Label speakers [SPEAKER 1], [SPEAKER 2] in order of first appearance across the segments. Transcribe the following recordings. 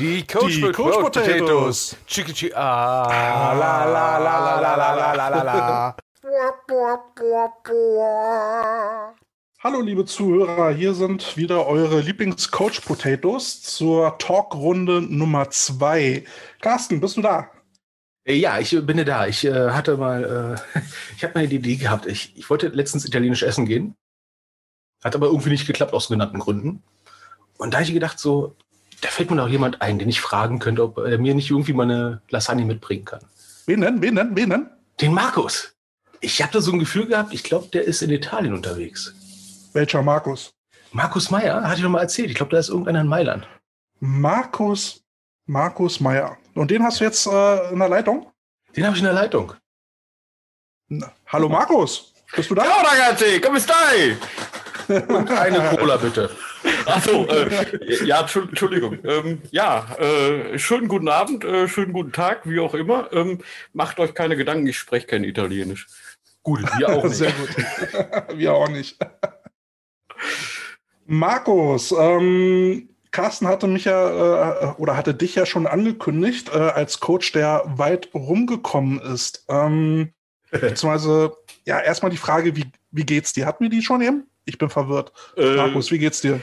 [SPEAKER 1] Die Coach,
[SPEAKER 2] Die Coach Potatoes.
[SPEAKER 1] Chicky Chicky. Ah, la la la la la la la la la.
[SPEAKER 2] Hallo liebe Zuhörer, hier sind wieder eure Lieblings-Coach Potatoes zur Talkrunde Nummer 2. Carsten, bist du da?
[SPEAKER 1] Äh, Ja, ich äh, bin ja da. Ich äh, hatte mal, äh, ich habe mal die Idee gehabt. Ich, ich wollte letztens italienisch essen gehen. Hat aber irgendwie nicht geklappt aus genannten Gründen. Und da habe ich gedacht, so, da fällt mir doch jemand ein, den ich fragen könnte, ob er mir nicht irgendwie mal eine Lasagne mitbringen kann.
[SPEAKER 2] Wen denn? Wen denn? Wen denn?
[SPEAKER 1] Den Markus. Ich habe da so ein Gefühl gehabt, ich glaube, der ist in Italien unterwegs.
[SPEAKER 2] Welcher Markus?
[SPEAKER 1] Markus Meyer, hatte ich doch mal erzählt. Ich glaube, da ist irgendeiner in Mailand.
[SPEAKER 2] Markus, Markus Meyer. Und den hast du jetzt äh, in der Leitung?
[SPEAKER 1] Den habe ich in der Leitung.
[SPEAKER 2] Na, Hallo Markus, bist du da?
[SPEAKER 3] Ciao ragazzi, come stai?
[SPEAKER 1] Und eine Cola bitte.
[SPEAKER 3] Achso, äh, ja, Entschu- Entschuldigung. Ähm, ja, äh, schönen guten Abend, äh, schönen guten Tag, wie auch immer. Ähm, macht euch keine Gedanken, ich spreche kein Italienisch.
[SPEAKER 1] Gut, wir auch nicht.
[SPEAKER 2] Sehr gut. Wir auch nicht. Markus, ähm, Carsten hatte mich ja äh, oder hatte dich ja schon angekündigt äh, als Coach, der weit rumgekommen ist. Ähm, beziehungsweise, ja, erstmal die Frage, wie, wie geht's dir? Hatten wir die schon eben? Ich bin verwirrt.
[SPEAKER 3] Äh,
[SPEAKER 2] Markus, wie geht's dir?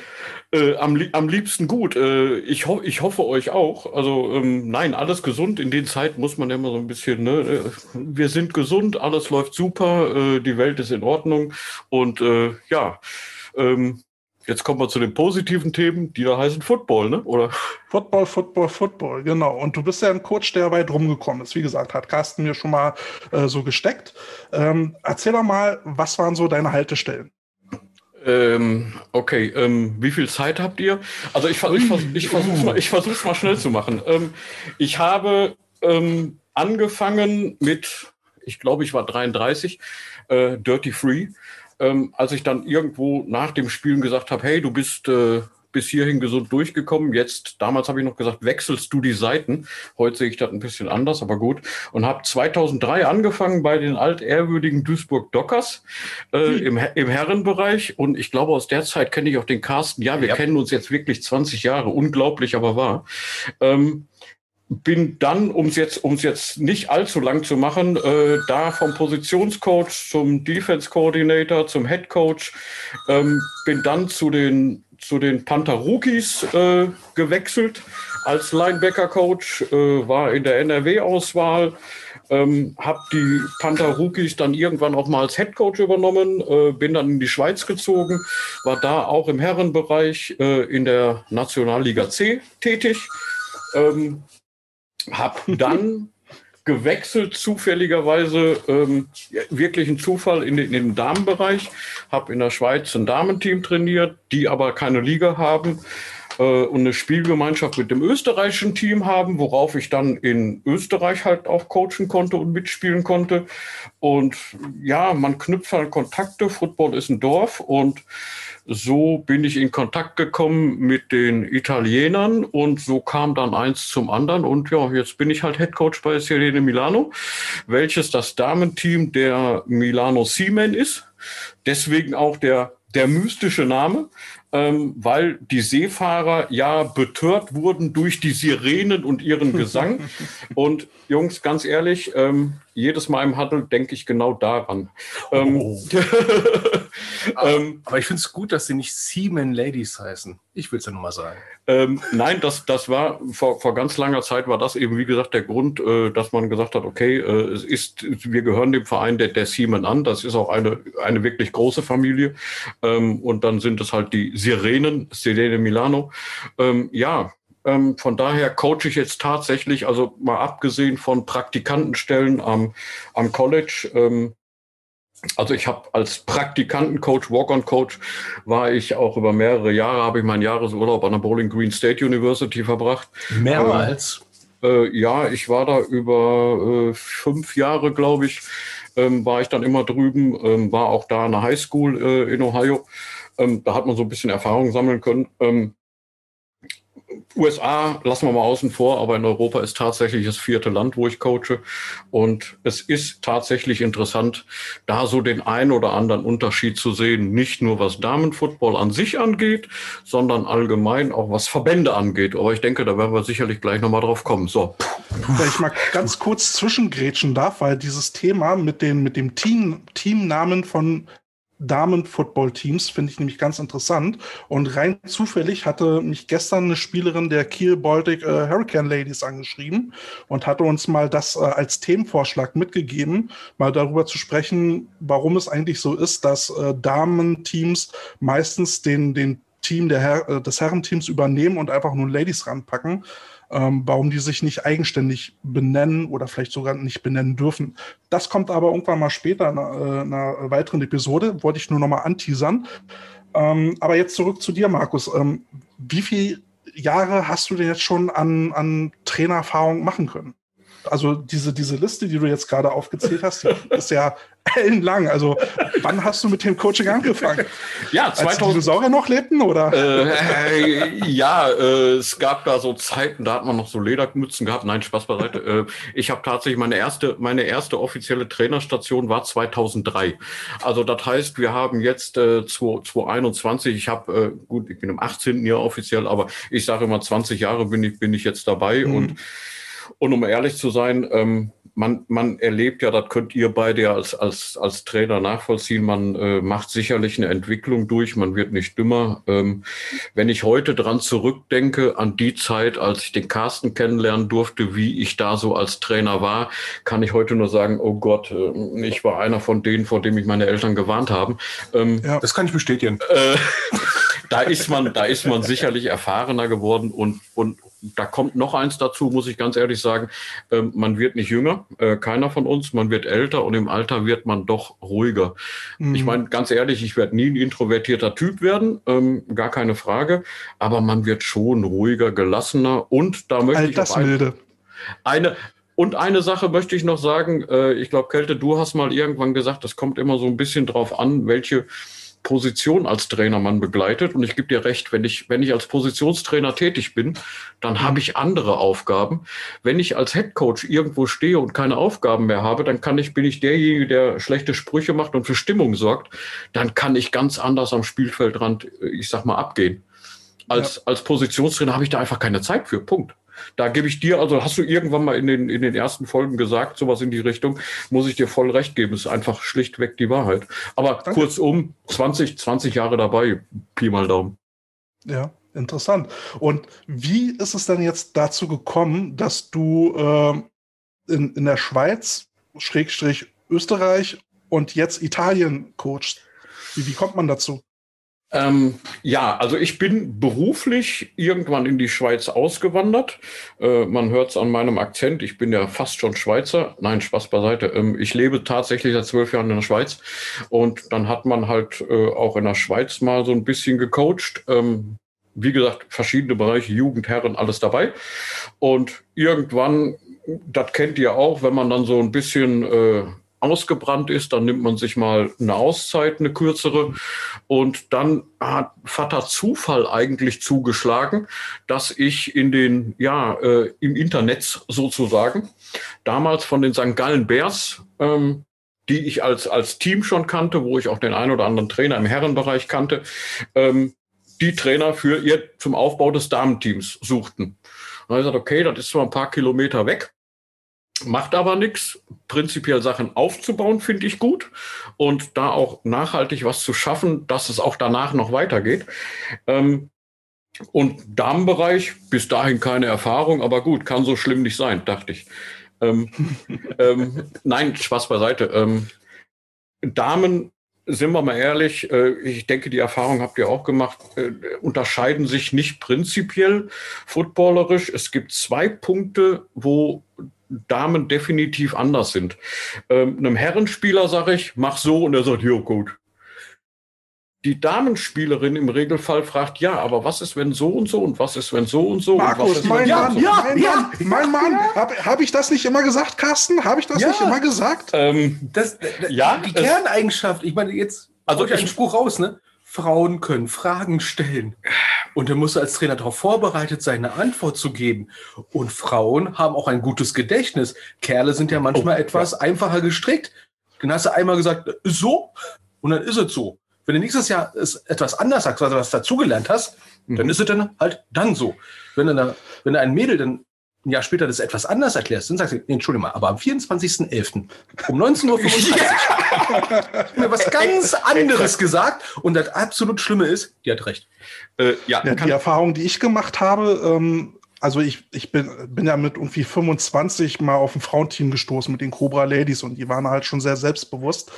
[SPEAKER 3] Äh, am, am liebsten gut. Äh, ich, ho ich hoffe euch auch. Also ähm, nein, alles gesund. In den Zeiten muss man ja immer so ein bisschen, ne? äh, wir sind gesund, alles läuft super, äh, die Welt ist in Ordnung. Und äh, ja, ähm, jetzt kommen wir zu den positiven Themen, die da heißen Football, ne? Oder?
[SPEAKER 2] Football, Football, Football, genau. Und du bist ja ein Coach, der weit rumgekommen ist. Wie gesagt, hat Carsten mir schon mal äh, so gesteckt. Ähm, erzähl doch mal, was waren so deine Haltestellen?
[SPEAKER 3] Ähm, okay, ähm, wie viel Zeit habt ihr? Also ich, ich, ich versuche mal, ich versuch's mal schnell zu machen. Ähm, ich habe ähm, angefangen mit, ich glaube, ich war 33, äh, Dirty Free, ähm, als ich dann irgendwo nach dem Spielen gesagt habe, hey, du bist äh, bis hierhin gesund durchgekommen. Jetzt, damals habe ich noch gesagt, wechselst du die Seiten. Heute sehe ich das ein bisschen anders, aber gut. Und habe 2003 angefangen bei den altehrwürdigen Duisburg Dockers äh, im, Her- im Herrenbereich. Und ich glaube, aus der Zeit kenne ich auch den Carsten. Ja, wir
[SPEAKER 1] Ja.
[SPEAKER 3] kennen uns jetzt wirklich 20 Jahre. Unglaublich, aber wahr. Ähm, bin dann, um es jetzt, um's jetzt nicht allzu lang zu machen, äh, da vom Positionscoach zum Defense Coordinator, zum Head Coach, ähm, bin dann zu den, zu den Panther Rookies äh, gewechselt als Linebacker Coach, äh, war in der NRW-Auswahl, ähm, habe die Panther Rookies dann irgendwann auch mal als Head Coach übernommen, äh, bin dann in die Schweiz gezogen, war da auch im Herrenbereich äh, in der Nationalliga C tätig. Ähm, hab dann gewechselt, zufälligerweise, ähm, wirklich ein Zufall in den, in den Damenbereich. Habe in der Schweiz ein Damenteam trainiert, die aber keine Liga haben äh, und eine Spielgemeinschaft mit dem österreichischen Team haben, worauf ich dann in Österreich halt auch coachen konnte und mitspielen konnte. Und ja, man knüpft halt Kontakte. Football ist ein Dorf und so bin ich in Kontakt gekommen mit den Italienern und so kam dann eins zum anderen. Und ja, jetzt bin ich halt Head Coach bei Sirene Milano, welches das Damenteam der Milano Seamen ist. Deswegen auch der, der mystische Name, ähm, weil die Seefahrer ja betört wurden durch die Sirenen und ihren Gesang. und Jungs, ganz ehrlich, ähm, jedes Mal im Huddle denke ich genau daran. Ähm,
[SPEAKER 1] Oh.
[SPEAKER 3] ähm,
[SPEAKER 1] Aber ich finde es gut, dass sie nicht Seaman Ladies heißen. Ich will es ja nur mal sagen.
[SPEAKER 3] Ähm, nein, das, das war vor, vor ganz langer Zeit war das eben, wie gesagt, der Grund, äh, dass man gesagt hat, okay, äh, es ist, wir gehören dem Verein der, der Siemen an. Das ist auch eine, eine wirklich große Familie. Ähm, und dann sind es halt die Sirenen, Sirene Milano. Ähm, ja, ähm, von daher coache ich jetzt tatsächlich, also mal abgesehen von Praktikantenstellen am, am College, ähm, also ich habe als Praktikantencoach, Walk-on-Coach, war ich auch über mehrere Jahre, habe ich meinen Jahresurlaub an der Bowling Green State University verbracht.
[SPEAKER 1] Mehrmals.
[SPEAKER 3] Äh, ja, ich war da über äh, fünf Jahre, glaube ich, ähm, war ich dann immer drüben, ähm, war auch da an der Highschool äh, in Ohio. Ähm, da hat man so ein bisschen Erfahrung sammeln können. Ähm, USA lassen wir mal außen vor, aber in Europa ist tatsächlich das vierte Land, wo ich coache. Und es ist tatsächlich interessant, da so den einen oder anderen Unterschied zu sehen. Nicht nur was Damenfootball an sich angeht, sondern allgemein auch was Verbände angeht. Aber ich denke, da werden wir sicherlich gleich nochmal drauf kommen. So.
[SPEAKER 2] Wenn ich mal ganz kurz zwischengrätschen darf, weil dieses Thema mit, den, mit dem Team, Teamnamen von Damen-Football-Teams, finde ich nämlich ganz interessant. Und rein zufällig hatte mich gestern eine Spielerin der Kiel Baltic äh, Hurricane Ladies angeschrieben und hatte uns mal das äh, als Themenvorschlag mitgegeben, mal darüber zu sprechen, warum es eigentlich so ist, dass äh, Damen-Teams meistens den, den Team der Her äh, des Herrenteams übernehmen und einfach nur Ladies ranpacken ähm, warum die sich nicht eigenständig benennen oder vielleicht sogar nicht benennen dürfen. Das kommt aber irgendwann mal später in einer, äh, einer weiteren Episode, wollte ich nur noch mal anteasern. Ähm, aber jetzt zurück zu dir, Markus. Ähm, wie viele Jahre hast du denn jetzt schon an, an Trainererfahrung machen können? Also diese, diese Liste, die du jetzt gerade aufgezählt hast, ist ja ellenlang. Also wann hast du mit dem Coaching angefangen?
[SPEAKER 3] Ja, 2000. Als die
[SPEAKER 2] Dinosaurier noch lebten, oder?
[SPEAKER 3] Äh, ja, äh, es gab da so Zeiten, da hat man noch so Ledermützen gehabt. Nein, Spaß beiseite. Äh, ich habe tatsächlich meine erste, meine erste offizielle Trainerstation war 2003. Also das heißt, wir haben jetzt äh, 2021. Ich habe äh, gut, ich bin im 18. Jahr offiziell, aber ich sage immer 20 Jahre bin ich bin ich jetzt dabei mhm. und und um ehrlich zu sein, ähm, man, man erlebt ja, das könnt ihr beide ja als, als, als Trainer nachvollziehen, man äh, macht sicherlich eine Entwicklung durch, man wird nicht dümmer. Ähm, wenn ich heute dran zurückdenke, an die Zeit, als ich den Carsten kennenlernen durfte, wie ich da so als Trainer war, kann ich heute nur sagen, oh Gott, äh, ich war einer von denen, vor dem mich meine Eltern gewarnt haben.
[SPEAKER 1] Ähm, ja, das kann ich bestätigen.
[SPEAKER 3] Äh, da ist man, da ist man sicherlich erfahrener geworden und, und da kommt noch eins dazu, muss ich ganz ehrlich sagen. Ähm, man wird nicht jünger, äh, keiner von uns, man wird älter und im Alter wird man doch ruhiger. Mhm. Ich meine, ganz ehrlich, ich werde nie ein introvertierter Typ werden, ähm, gar keine Frage, aber man wird schon ruhiger, gelassener und da möchte ich auch
[SPEAKER 2] eine,
[SPEAKER 3] und eine Sache möchte ich noch sagen, äh, ich glaube, Kälte, du hast mal irgendwann gesagt, es kommt immer so ein bisschen drauf an, welche Position als Trainer man begleitet. Und ich gebe dir recht, wenn ich, wenn ich als Positionstrainer tätig bin, dann habe ich andere Aufgaben. Wenn ich als Headcoach irgendwo stehe und keine Aufgaben mehr habe, dann kann ich, bin ich derjenige, der schlechte Sprüche macht und für Stimmung sorgt. Dann kann ich ganz anders am Spielfeldrand, ich sag mal, abgehen. Als, ja. als Positionstrainer habe ich da einfach keine Zeit für. Punkt. Da gebe ich dir, also hast du irgendwann mal in den, in den ersten Folgen gesagt, sowas in die Richtung, muss ich dir voll recht geben. Ist einfach schlichtweg die Wahrheit. Aber Danke. kurzum, 20, 20 Jahre dabei, Pi mal Daumen.
[SPEAKER 2] Ja, interessant. Und wie ist es denn jetzt dazu gekommen, dass du äh, in, in der Schweiz, Schrägstrich Österreich und jetzt Italien coachst? Wie, wie kommt man dazu?
[SPEAKER 3] Ähm, ja, also ich bin beruflich irgendwann in die Schweiz ausgewandert. Äh, man hört es an meinem Akzent. Ich bin ja fast schon Schweizer. Nein, Spaß beiseite. Ähm, ich lebe tatsächlich seit zwölf Jahren in der Schweiz. Und dann hat man halt äh, auch in der Schweiz mal so ein bisschen gecoacht. Ähm, wie gesagt, verschiedene Bereiche, Jugend, Herren, alles dabei. Und irgendwann, das kennt ihr auch, wenn man dann so ein bisschen äh, ausgebrannt ist, dann nimmt man sich mal eine Auszeit, eine kürzere. Und dann hat Vater Zufall eigentlich zugeschlagen, dass ich in den, ja, äh, im Internet sozusagen, damals von den St. Gallen Bears, ähm, die ich als, als Team schon kannte, wo ich auch den einen oder anderen Trainer im Herrenbereich kannte, ähm, die Trainer für ihr zum Aufbau des Damenteams suchten. Und dann habe ich gesagt, okay, das ist zwar ein paar Kilometer weg, Macht aber nichts. Prinzipiell Sachen aufzubauen, finde ich gut. Und da auch nachhaltig was zu schaffen, dass es auch danach noch weitergeht. Ähm, und Damenbereich, bis dahin keine Erfahrung, aber gut, kann so schlimm nicht sein, dachte ich. Ähm, ähm, nein, Spaß beiseite. Ähm, Damen, sind wir mal ehrlich, äh, ich denke, die Erfahrung habt ihr auch gemacht, äh, unterscheiden sich nicht prinzipiell footballerisch. Es gibt zwei Punkte, wo Damen definitiv anders sind. Ähm, einem Herrenspieler sage ich, mach so und er sagt, ja gut. Die Damenspielerin im Regelfall fragt, ja, aber was ist, wenn so und so und was ist, wenn so und so?
[SPEAKER 2] Markus,
[SPEAKER 3] ist,
[SPEAKER 2] mein, Mann, so? ja, mein ja, Mann, mein Mann, ja. habe hab ich das nicht immer gesagt, Carsten? Habe ich das ja. nicht immer gesagt?
[SPEAKER 1] Ähm, das, das, ja, die Kerneigenschaft, ich meine, jetzt also ich einen Spruch raus, ne? Frauen können Fragen stellen. Und dann musst du als Trainer darauf vorbereitet sein, eine Antwort zu geben. Und Frauen haben auch ein gutes Gedächtnis. Kerle sind ja manchmal oh, etwas ja. einfacher gestrickt. Dann hast du einmal gesagt, so, und dann ist es so. Wenn du nächstes Jahr es etwas anders sagst, was du was dazugelernt hast, mhm. dann ist es dann halt dann so. Wenn du, wenn du ein Mädel dann ein Jahr später das etwas anders erklärst, dann sagst du, nee, Entschuldigung mal, aber am 24.11. um 19.35 Uhr ja. mir was ganz anderes gesagt und das absolut Schlimme ist, die hat recht.
[SPEAKER 2] Äh, ja, ja die Erfahrung, die ich gemacht habe, ähm, also ich, ich bin, bin ja mit irgendwie 25 mal auf ein Frauenteam gestoßen mit den Cobra Ladies und die waren halt schon sehr selbstbewusst.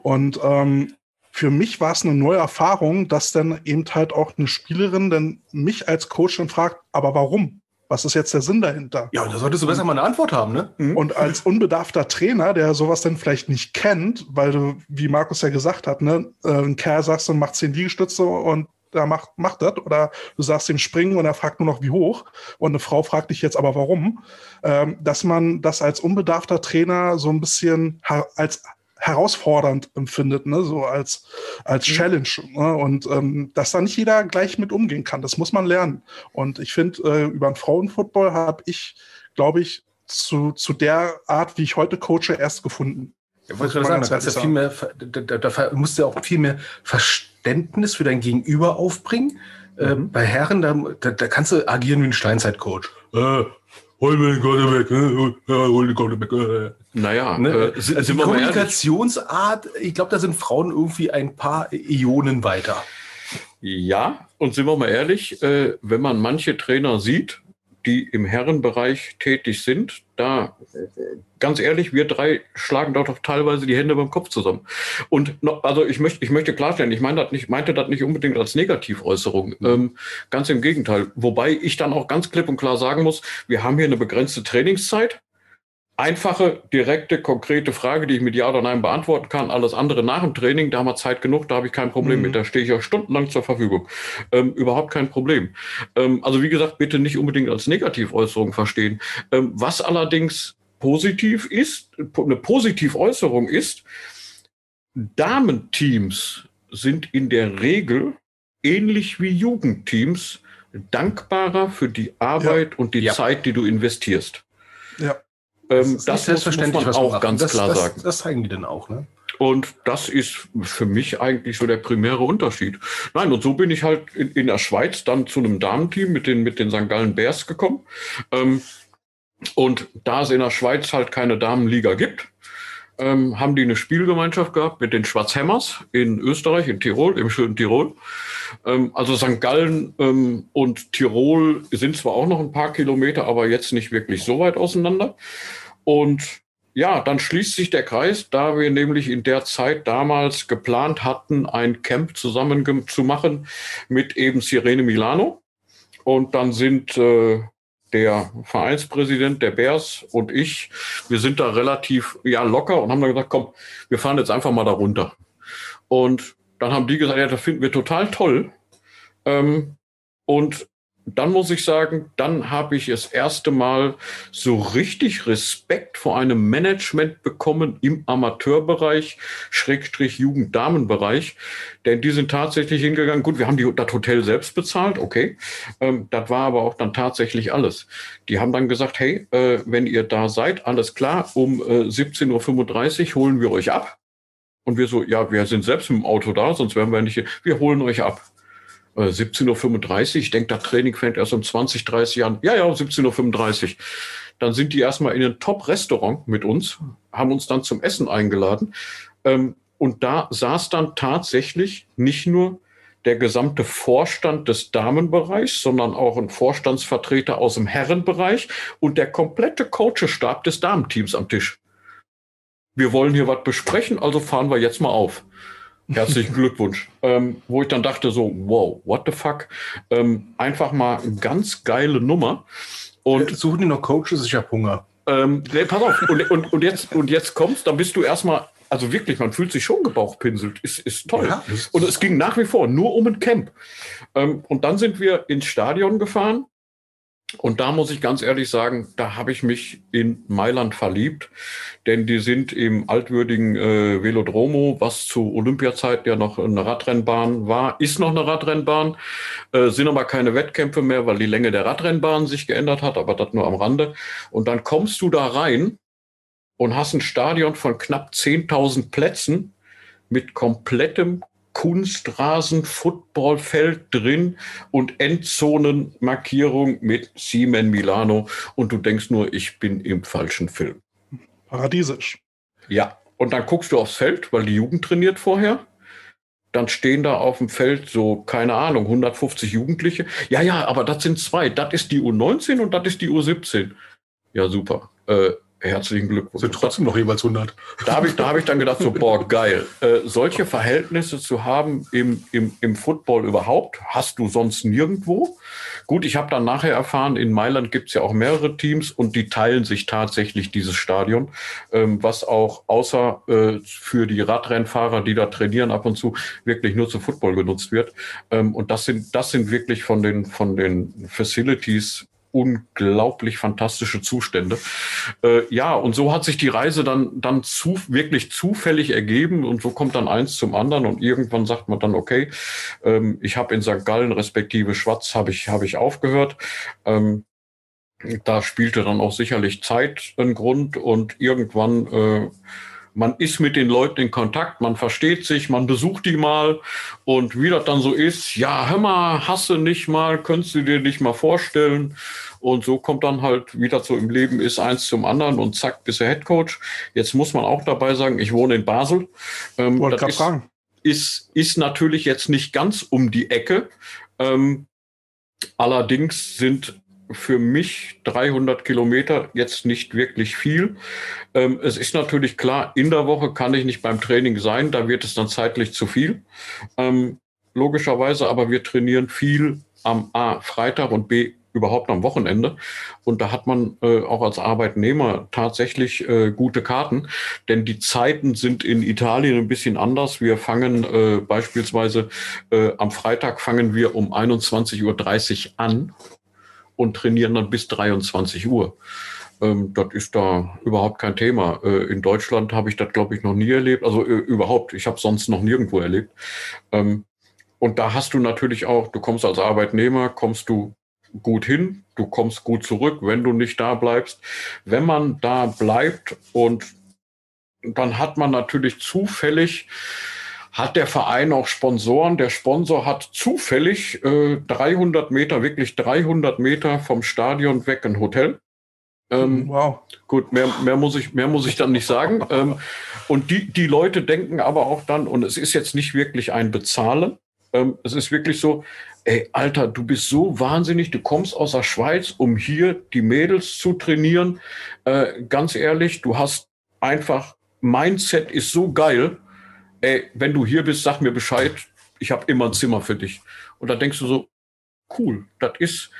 [SPEAKER 2] Und ähm, für mich war es eine neue Erfahrung, dass dann eben halt auch eine Spielerin dann mich als Coach dann fragt, aber warum? Was ist jetzt der Sinn dahinter?
[SPEAKER 1] Ja, da solltest du besser mal eine Antwort haben, ne?
[SPEAKER 2] Mhm. Und als unbedarfter Trainer, der sowas dann vielleicht nicht kennt, weil du, wie Markus ja gesagt hat, ne, äh, ein Kerl sagst du, macht zehn Liegestütze und der macht, macht das. Oder du sagst ihm springen und er fragt nur noch, wie hoch. Und eine Frau fragt dich jetzt aber, warum. Ähm, dass man das als unbedarfter Trainer so ein bisschen als herausfordernd empfindet, ne? so als, als mhm. Challenge. Ne? Und ähm, dass da nicht jeder gleich mit umgehen kann, das muss man lernen. Und ich finde, äh, über den Frauenfootball habe ich, glaube ich, zu, zu der Art, wie ich heute coache, erst gefunden.
[SPEAKER 1] Ich wollte gerade sagen, da, ja viel mehr, da, da, musst du ja auch viel mehr Verständnis für dein Gegenüber aufbringen. Äh, mhm. Äh, bei Herren, da, da, da, kannst du agieren wie ein Steinzeitcoach. Äh, hol mir den Quarterback, äh, hol den Quarterback. Äh. Naja, ne? äh, sind, also die Kommunikationsart, ich glaube, da sind Frauen irgendwie ein paar Ionen weiter.
[SPEAKER 3] Ja, und sind wir mal ehrlich, äh, wenn man manche Trainer sieht, die im Herrenbereich tätig sind, da, ganz ehrlich, wir drei schlagen dort doch teilweise die Hände beim Kopf zusammen. Und noch, also ich möchte, ich möchte klarstellen, ich meine das nicht, meinte das nicht unbedingt als Negativäußerung. Mhm. Ähm, ganz im Gegenteil. Wobei ich dann auch ganz klipp und klar sagen muss, wir haben hier eine begrenzte Trainingszeit einfache, direkte, konkrete Frage, die ich mit Ja oder Nein beantworten kann. Alles andere nach dem Training, da haben wir Zeit genug, da habe ich kein Problem mhm. mit. Da stehe ich auch stundenlang zur Verfügung. Ähm, überhaupt kein Problem. Ähm, also wie gesagt, bitte nicht unbedingt als Negativäußerung verstehen. Ähm, was allerdings positiv ist, eine Positiväußerung ist, Damenteams sind in der Regel ähnlich wie Jugendteams dankbarer für die Arbeit ja. und die ja. Zeit, die du investierst.
[SPEAKER 1] Ja.
[SPEAKER 3] Ähm, das, das selbstverständlich muss man auch ganz
[SPEAKER 1] das,
[SPEAKER 3] klar
[SPEAKER 1] das,
[SPEAKER 3] sagen.
[SPEAKER 1] Das zeigen die dann auch, ne?
[SPEAKER 3] Und das ist für mich eigentlich so der primäre Unterschied. Nein, und so bin ich halt in, in der Schweiz dann zu einem Damenteam mit den, mit den St. Gallen Bears gekommen. Ähm, und da es in der Schweiz halt keine Damenliga gibt, ähm, haben die eine Spielgemeinschaft gehabt mit den Schwarzhämmers in Österreich, in Tirol, im schönen Tirol. Ähm, also St. Gallen ähm, und Tirol sind zwar auch noch ein paar Kilometer, aber jetzt nicht wirklich so weit auseinander. Und ja, dann schließt sich der Kreis, da wir nämlich in der Zeit damals geplant hatten, ein Camp zusammen zu machen mit eben Sirene Milano. Und dann sind äh, der Vereinspräsident der Bears und ich, wir sind da relativ ja, locker und haben dann gesagt, komm, wir fahren jetzt einfach mal da runter. Und dann haben die gesagt, ja, das finden wir total toll. Ähm, und dann muss ich sagen, dann habe ich das erste Mal so richtig Respekt vor einem Management bekommen im Amateurbereich, Schrägstrich Jugenddamenbereich. Denn die sind tatsächlich hingegangen. Gut, wir haben die, das Hotel selbst bezahlt, okay. Ähm, das war aber auch dann tatsächlich alles. Die haben dann gesagt, hey, äh, wenn ihr da seid, alles klar, um äh, 17.35 Uhr holen wir euch ab. Und wir so, ja, wir sind selbst im Auto da, sonst wären wir nicht hier. Wir holen euch ab. 17.35 Uhr. Ich denke, das Training fängt erst um 20, 30 Jahren. Ja, ja, 17.35 Uhr. Dann sind die erstmal in ein Top-Restaurant mit uns, haben uns dann zum Essen eingeladen. Ähm, und da saß dann tatsächlich nicht nur der gesamte Vorstand des Damenbereichs, sondern auch ein Vorstandsvertreter aus dem Herrenbereich und der komplette Coachestab des Damenteams am Tisch. Wir wollen hier was besprechen, also fahren wir jetzt mal auf. Herzlichen Glückwunsch. Ähm, wo ich dann dachte so, wow, what the fuck? Ähm, einfach mal eine ganz geile Nummer.
[SPEAKER 1] Und äh, suchen die noch Coaches? Ich habe Hunger.
[SPEAKER 3] Ähm, nee, pass auf. Und, und, und, jetzt, und jetzt kommst, dann bist du erstmal, also wirklich, man fühlt sich schon gebauchpinselt. Ist, ist toll. Ja, und es ging nach wie vor nur um ein Camp. Ähm, und dann sind wir ins Stadion gefahren Und da muss ich ganz ehrlich sagen, da habe ich mich in Mailand verliebt, denn die sind im altwürdigen äh, Velodromo, was zu Olympiazeit ja noch eine Radrennbahn war, ist noch eine Radrennbahn, äh, sind aber keine Wettkämpfe mehr, weil die Länge der Radrennbahn sich geändert hat, aber das nur am Rande. Und dann kommst du da rein und hast ein Stadion von knapp 10.000 Plätzen mit komplettem Kunstrasen, Footballfeld drin und Endzonenmarkierung mit Siemen Milano und du denkst nur, ich bin im falschen Film.
[SPEAKER 2] Paradiesisch.
[SPEAKER 3] Ja, und dann guckst du aufs Feld, weil die Jugend trainiert vorher. Dann stehen da auf dem Feld so, keine Ahnung, 150 Jugendliche. Ja, ja, aber das sind zwei. Das ist die U19 und das ist die U17. Ja, super. Äh, Herzlichen Glückwunsch.
[SPEAKER 1] Sind trotzdem noch jeweils 100.
[SPEAKER 3] Da habe ich, da hab ich dann gedacht, so, boah, geil. Äh, solche Verhältnisse zu haben im, im, im Football überhaupt, hast du sonst nirgendwo. Gut, ich habe dann nachher erfahren, in Mailand gibt es ja auch mehrere Teams und die teilen sich tatsächlich dieses Stadion, ähm, was auch außer äh, für die Radrennfahrer, die da trainieren ab und zu, wirklich nur zum Football genutzt wird. Ähm, und das sind, das sind wirklich von den, von den Facilities unglaublich fantastische Zustände. Äh, ja, und so hat sich die Reise dann, dann zu, wirklich zufällig ergeben und so kommt dann eins zum anderen und irgendwann sagt man dann, okay, ähm, ich habe in St. Gallen respektive Schwatz habe ich, habe ich aufgehört. Ähm, da spielte dann auch sicherlich Zeit einen Grund und irgendwann äh, man ist mit den Leuten in Kontakt, man versteht sich, man besucht die mal und wie das dann so ist, ja, hör mal, hasse nicht mal, könntest du dir nicht mal vorstellen? Und so kommt dann halt, wie das so im Leben ist, eins zum anderen und zack, bist du Headcoach. Jetzt muss man auch dabei sagen, ich wohne in Basel.
[SPEAKER 2] Ähm, Wollte gerade fragen.
[SPEAKER 3] Ist, ist natürlich jetzt nicht ganz um die Ecke. Ähm, allerdings sind für mich 300 Kilometer jetzt nicht wirklich viel. Ähm, es ist natürlich klar, in der Woche kann ich nicht beim Training sein, da wird es dann zeitlich zu viel. Ähm, logischerweise, aber wir trainieren viel am A Freitag und B überhaupt am Wochenende. Und da hat man äh, auch als Arbeitnehmer tatsächlich äh, gute Karten, denn die Zeiten sind in Italien ein bisschen anders. Wir fangen äh, beispielsweise äh, am Freitag fangen wir um 21.30 Uhr an und trainieren dann bis 23 Uhr. Ähm, das ist da überhaupt kein Thema. Äh, in Deutschland habe ich das, glaube ich, noch nie erlebt. Also äh, überhaupt, ich habe sonst noch nirgendwo erlebt. Ähm, und da hast du natürlich auch, du kommst als Arbeitnehmer, kommst du gut hin, du kommst gut zurück, wenn du nicht da bleibst. Wenn man da bleibt und dann hat man natürlich zufällig hat der Verein auch Sponsoren. Der Sponsor hat zufällig äh, 300 Meter, wirklich 300 Meter vom Stadion weg ein Hotel. Ähm, wow. Gut, mehr, mehr, muss ich, mehr muss ich dann nicht sagen. Ähm, und die, die Leute denken aber auch dann, und es ist jetzt nicht wirklich ein Bezahlen, ähm, es ist wirklich so, ey, Alter, du bist so wahnsinnig, du kommst aus der Schweiz, um hier die Mädels zu trainieren. Äh, ganz ehrlich, du hast einfach, Mindset ist so geil, ey, wenn du hier bist, sag mir Bescheid, ich habe immer ein Zimmer für dich. Und da denkst du so, cool, das ist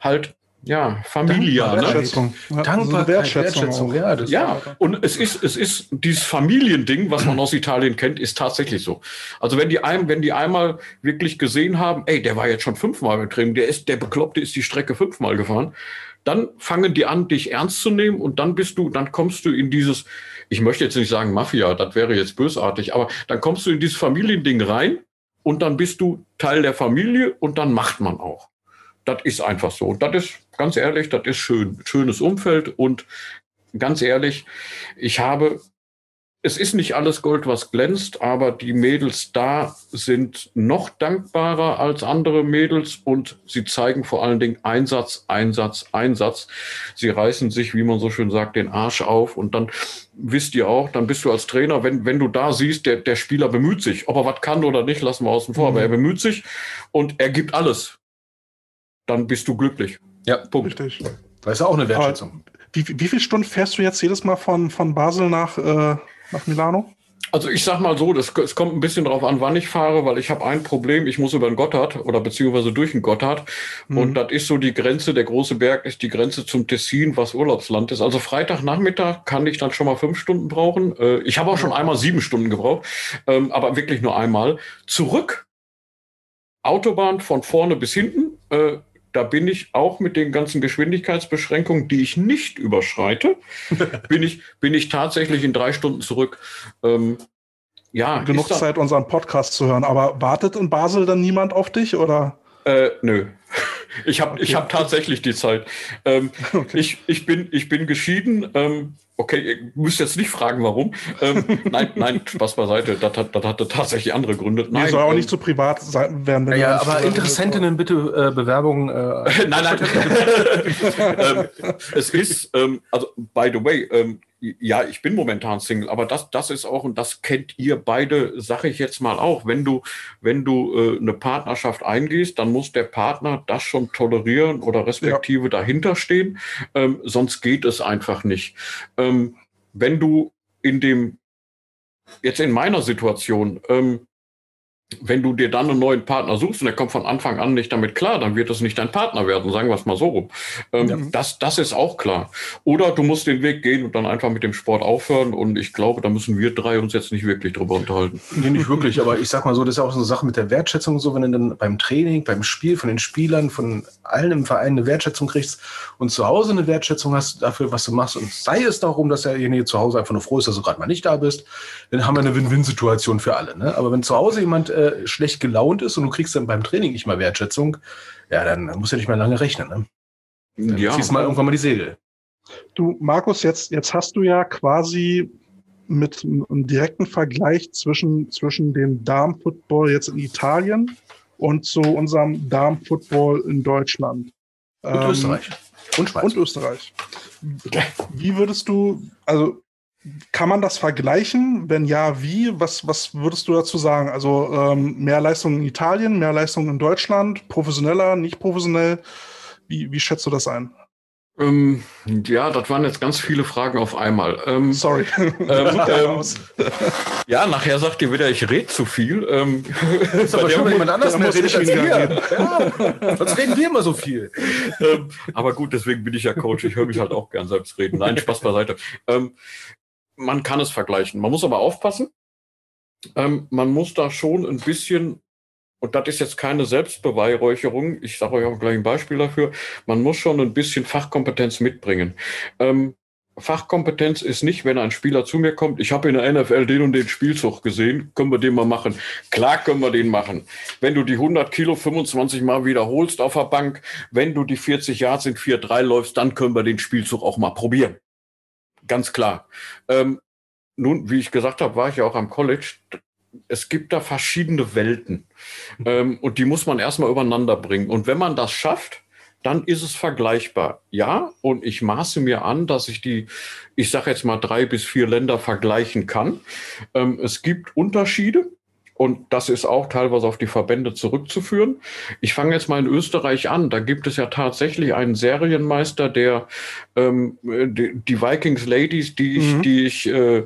[SPEAKER 3] halt ja, Familie.
[SPEAKER 2] Dankbar, ne? Wertschätzung.
[SPEAKER 3] Dankbar, Wertschätzung. Wertschätzung. Ja, ja und es ist, es ist dieses Familiending, was man aus Italien kennt, ist tatsächlich so. Also wenn die, ein, wenn die einmal wirklich gesehen haben, ey, der war jetzt schon fünfmal beim Training, der ist, der Bekloppte ist die Strecke fünfmal gefahren, dann fangen die an, dich ernst zu nehmen und dann bist du, dann kommst du in dieses, ich möchte jetzt nicht sagen Mafia, das wäre jetzt bösartig, aber dann kommst du in dieses Familiending rein und dann bist du Teil der Familie und dann macht man auch. Das ist einfach so. Und das ist, ganz ehrlich, das ist schön. Schönes Umfeld und ganz ehrlich, ich habe es ist nicht alles Gold, was glänzt, aber die Mädels da sind noch dankbarer als andere Mädels und sie zeigen vor allen Dingen Einsatz, Einsatz, Einsatz. Sie reißen sich, wie man so schön sagt, den Arsch auf und dann wisst ihr auch, dann bist du als Trainer, wenn, wenn du da siehst, der, der Spieler bemüht sich, ob er was kann oder nicht, lassen wir außen vor, mhm. aber er bemüht sich und er gibt alles. Dann bist du glücklich.
[SPEAKER 2] Ja, Punkt. Richtig.
[SPEAKER 1] Das ist auch eine Wertschätzung.
[SPEAKER 2] Wie, wie viele Stunden fährst du jetzt jedes Mal von, von Basel nach, äh, nach Milano?
[SPEAKER 3] Also ich sag mal so, das, es kommt ein bisschen darauf an, wann ich fahre, weil ich habe ein Problem, ich muss über den Gotthard oder beziehungsweise durch den Gotthard. Mhm. Und das ist so die Grenze, der große Berg ist die Grenze zum Tessin, was Urlaubsland ist. Also Freitagnachmittag kann ich dann schon mal fünf Stunden brauchen. Äh, ich habe auch schon einmal sieben Stunden gebraucht, ähm, aber wirklich nur einmal. Zurück, Autobahn von vorne bis hinten, äh, da bin ich auch mit den ganzen Geschwindigkeitsbeschränkungen, die ich nicht überschreite, bin ich, bin ich tatsächlich in drei Stunden zurück. Ähm,
[SPEAKER 2] ja, genug Zeit, unseren Podcast zu hören. Aber wartet in Basel dann niemand auf dich oder?
[SPEAKER 3] Äh, nö. Ich habe okay. ich hab tatsächlich die Zeit. Ähm, okay. ich, ich, bin, ich bin geschieden. Ähm, okay, ihr müsst jetzt nicht fragen, warum. Ähm, nein, nein, Spaß beiseite. Das, hat, das hatte tatsächlich andere Gründe.
[SPEAKER 2] Nein, soll auch ähm, nicht zu privat sein werden.
[SPEAKER 1] Ja, ja aber Interessentinnen bitte äh, Bewerbungen. Äh,
[SPEAKER 3] nein, nein. ähm, es ist, ähm, also, by the way, ähm, ja, ich bin momentan Single, aber das, das ist auch, und das kennt ihr beide, sage ich jetzt mal auch, wenn du, wenn du äh, eine Partnerschaft eingehst, dann muss der Partner das schon tolerieren oder respektive ja. dahinter stehen, ähm, sonst geht es einfach nicht. Ähm, wenn du in dem, jetzt in meiner Situation, ähm, wenn du dir dann einen neuen Partner suchst und der kommt von Anfang an nicht damit klar, dann wird es nicht dein Partner werden, sagen wir es mal so rum. Ähm, ja. das, das ist auch klar. Oder du musst den Weg gehen und dann einfach mit dem Sport aufhören und ich glaube, da müssen wir drei uns jetzt nicht wirklich drüber unterhalten.
[SPEAKER 1] Nee, nicht wirklich, aber ich sag mal so, das ist auch so eine Sache mit der Wertschätzung so, wenn du dann beim Training, beim Spiel von den Spielern, von allen im Verein eine Wertschätzung kriegst und zu Hause eine Wertschätzung hast dafür, was du machst und sei es darum, dass derjenige zu Hause einfach nur froh ist, dass du gerade mal nicht da bist, dann haben wir eine Win-Win-Situation für alle. Ne? Aber wenn zu Hause jemand äh, äh, schlecht gelaunt ist und du kriegst dann beim Training nicht mal Wertschätzung, ja, dann musst du nicht mehr lange rechnen. Ne? Dann ja. ziehst mal irgendwann mal die Segel.
[SPEAKER 2] Du, Markus, jetzt, jetzt hast du ja quasi mit einem direkten Vergleich zwischen, zwischen dem Darmfootball jetzt in Italien und zu unserem Darmfootball in Deutschland.
[SPEAKER 1] Und ähm, Österreich.
[SPEAKER 2] Und Schweiz. Und Österreich. Wie würdest du, also kann man das vergleichen? Wenn ja, wie? Was, was würdest du dazu sagen? Also ähm, mehr Leistung in Italien, mehr Leistung in Deutschland, professioneller, nicht professionell? Wie, wie schätzt du das ein?
[SPEAKER 3] Ähm, ja, das waren jetzt ganz viele Fragen auf einmal. Ähm,
[SPEAKER 2] Sorry. Ähm,
[SPEAKER 3] ähm ja, nachher sagt ihr wieder, ich rede zu viel. Ähm,
[SPEAKER 1] das ist aber schon, wenn jemand anders mehr redet als wir. Ja, sonst reden wir immer so viel.
[SPEAKER 3] Ähm, aber gut, deswegen bin ich ja Coach. Ich höre mich halt auch gern selbst reden. Nein, Spaß beiseite. Man kann es vergleichen. Man muss aber aufpassen. Ähm, man muss da schon ein bisschen, und das ist jetzt keine Selbstbeweihräucherung, ich sage euch auch gleich ein Beispiel dafür, man muss schon ein bisschen Fachkompetenz mitbringen. Ähm, Fachkompetenz ist nicht, wenn ein Spieler zu mir kommt, ich habe in der NFL den und den Spielzug gesehen, können wir den mal machen. Klar können wir den machen. Wenn du die 100 Kilo 25 Mal wiederholst auf der Bank, wenn du die 40 Yards in 4-3 läufst, dann können wir den Spielzug auch mal probieren ganz klar. Ähm, nun, wie ich gesagt habe, war ich ja auch am College. Es gibt da verschiedene Welten ähm, und die muss man erstmal übereinander bringen. Und wenn man das schafft, dann ist es vergleichbar. Ja, und ich maße mir an, dass ich die, ich sage jetzt mal drei bis vier Länder vergleichen kann. Ähm, es gibt Unterschiede. Und das ist auch teilweise auf die Verbände zurückzuführen. Ich fange jetzt mal in Österreich an. Da gibt es ja tatsächlich einen Serienmeister, der ähm, die, die Vikings Ladies, die ich, mhm. die ich äh,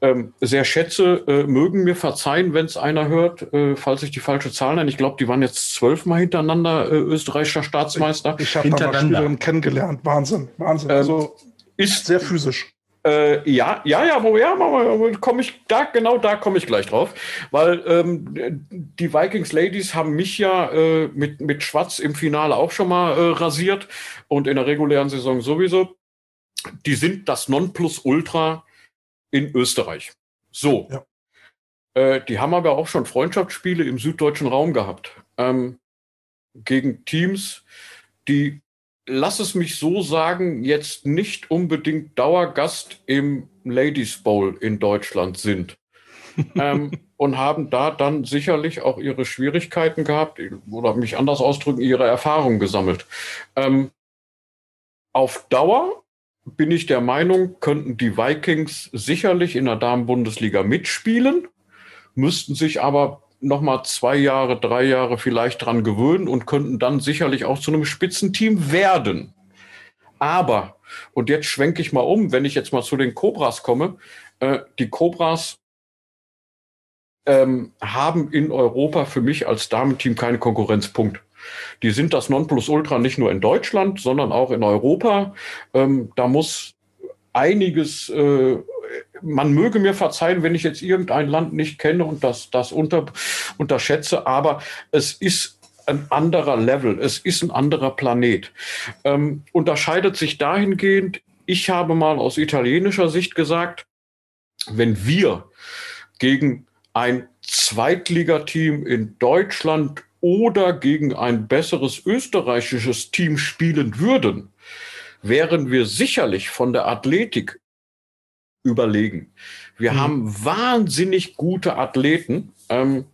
[SPEAKER 3] ähm, sehr schätze, äh, mögen mir verzeihen, wenn es einer hört, äh, falls ich die falsche Zahl nenne. Ich glaube, die waren jetzt zwölfmal hintereinander äh, österreichischer Staatsmeister.
[SPEAKER 2] Ich, ich habe da mal Spielerin kennengelernt. Wahnsinn, Wahnsinn. Ähm, also ist sehr physisch.
[SPEAKER 3] Äh, ja, ja, ja, ja, komme ich da genau da komme ich gleich drauf, weil ähm, die Vikings Ladies haben mich ja äh, mit mit Schwarz im Finale auch schon mal äh, rasiert und in der regulären Saison sowieso. Die sind das Nonplusultra in Österreich. So. Ja. Äh, die haben aber auch schon Freundschaftsspiele im süddeutschen Raum gehabt ähm, gegen Teams, die lass es mich so sagen, jetzt nicht unbedingt Dauergast im Ladies Bowl in Deutschland sind. ähm, und haben da dann sicherlich auch ihre Schwierigkeiten gehabt oder mich anders ausdrücken, ihre Erfahrungen gesammelt. Ähm, auf Dauer bin ich der Meinung, könnten die Vikings sicherlich in der Damenbundesliga mitspielen, müssten sich aber noch mal zwei Jahre, drei Jahre vielleicht dran gewöhnen und könnten dann sicherlich auch zu einem Spitzenteam werden. Aber, und jetzt schwenke ich mal um, wenn ich jetzt mal zu den Cobras komme, äh, die Cobras ähm, haben in Europa für mich als Damenteam keine Konkurrenzpunkt. Die sind das Nonplusultra nicht nur in Deutschland, sondern auch in Europa. Ähm, da muss einiges äh, man möge mir verzeihen, wenn ich jetzt irgendein Land nicht kenne und das, das unter, unterschätze, aber es ist ein anderer Level, es ist ein anderer Planet. Ähm, unterscheidet sich dahingehend, ich habe mal aus italienischer Sicht gesagt, wenn wir gegen ein Zweitligateam in Deutschland oder gegen ein besseres österreichisches Team spielen würden, wären wir sicherlich von der Athletik überlegen. Wir mhm. haben wahnsinnig gute Athleten. Ähm,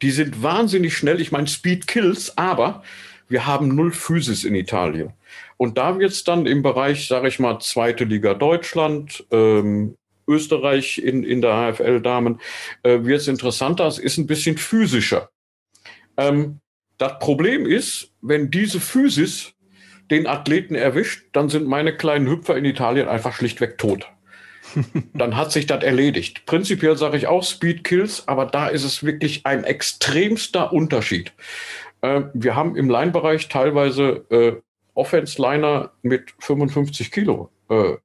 [SPEAKER 3] die sind wahnsinnig schnell. Ich meine, Speed kills, aber wir haben null Physis in Italien. Und da wird es dann im Bereich, sage ich mal, zweite Liga Deutschland, ähm, Österreich in, in der AFL-Damen, äh, wird es interessanter. Es ist ein bisschen physischer. Ähm, das Problem ist, wenn diese Physis den Athleten erwischt, dann sind meine kleinen Hüpfer in Italien einfach schlichtweg tot. Dann hat sich das erledigt. Prinzipiell sage ich auch Speed Kills, aber da ist es wirklich ein extremster Unterschied. Äh, wir haben im Line-Bereich teilweise äh, Offense-Liner mit 55 Kilo. Äh,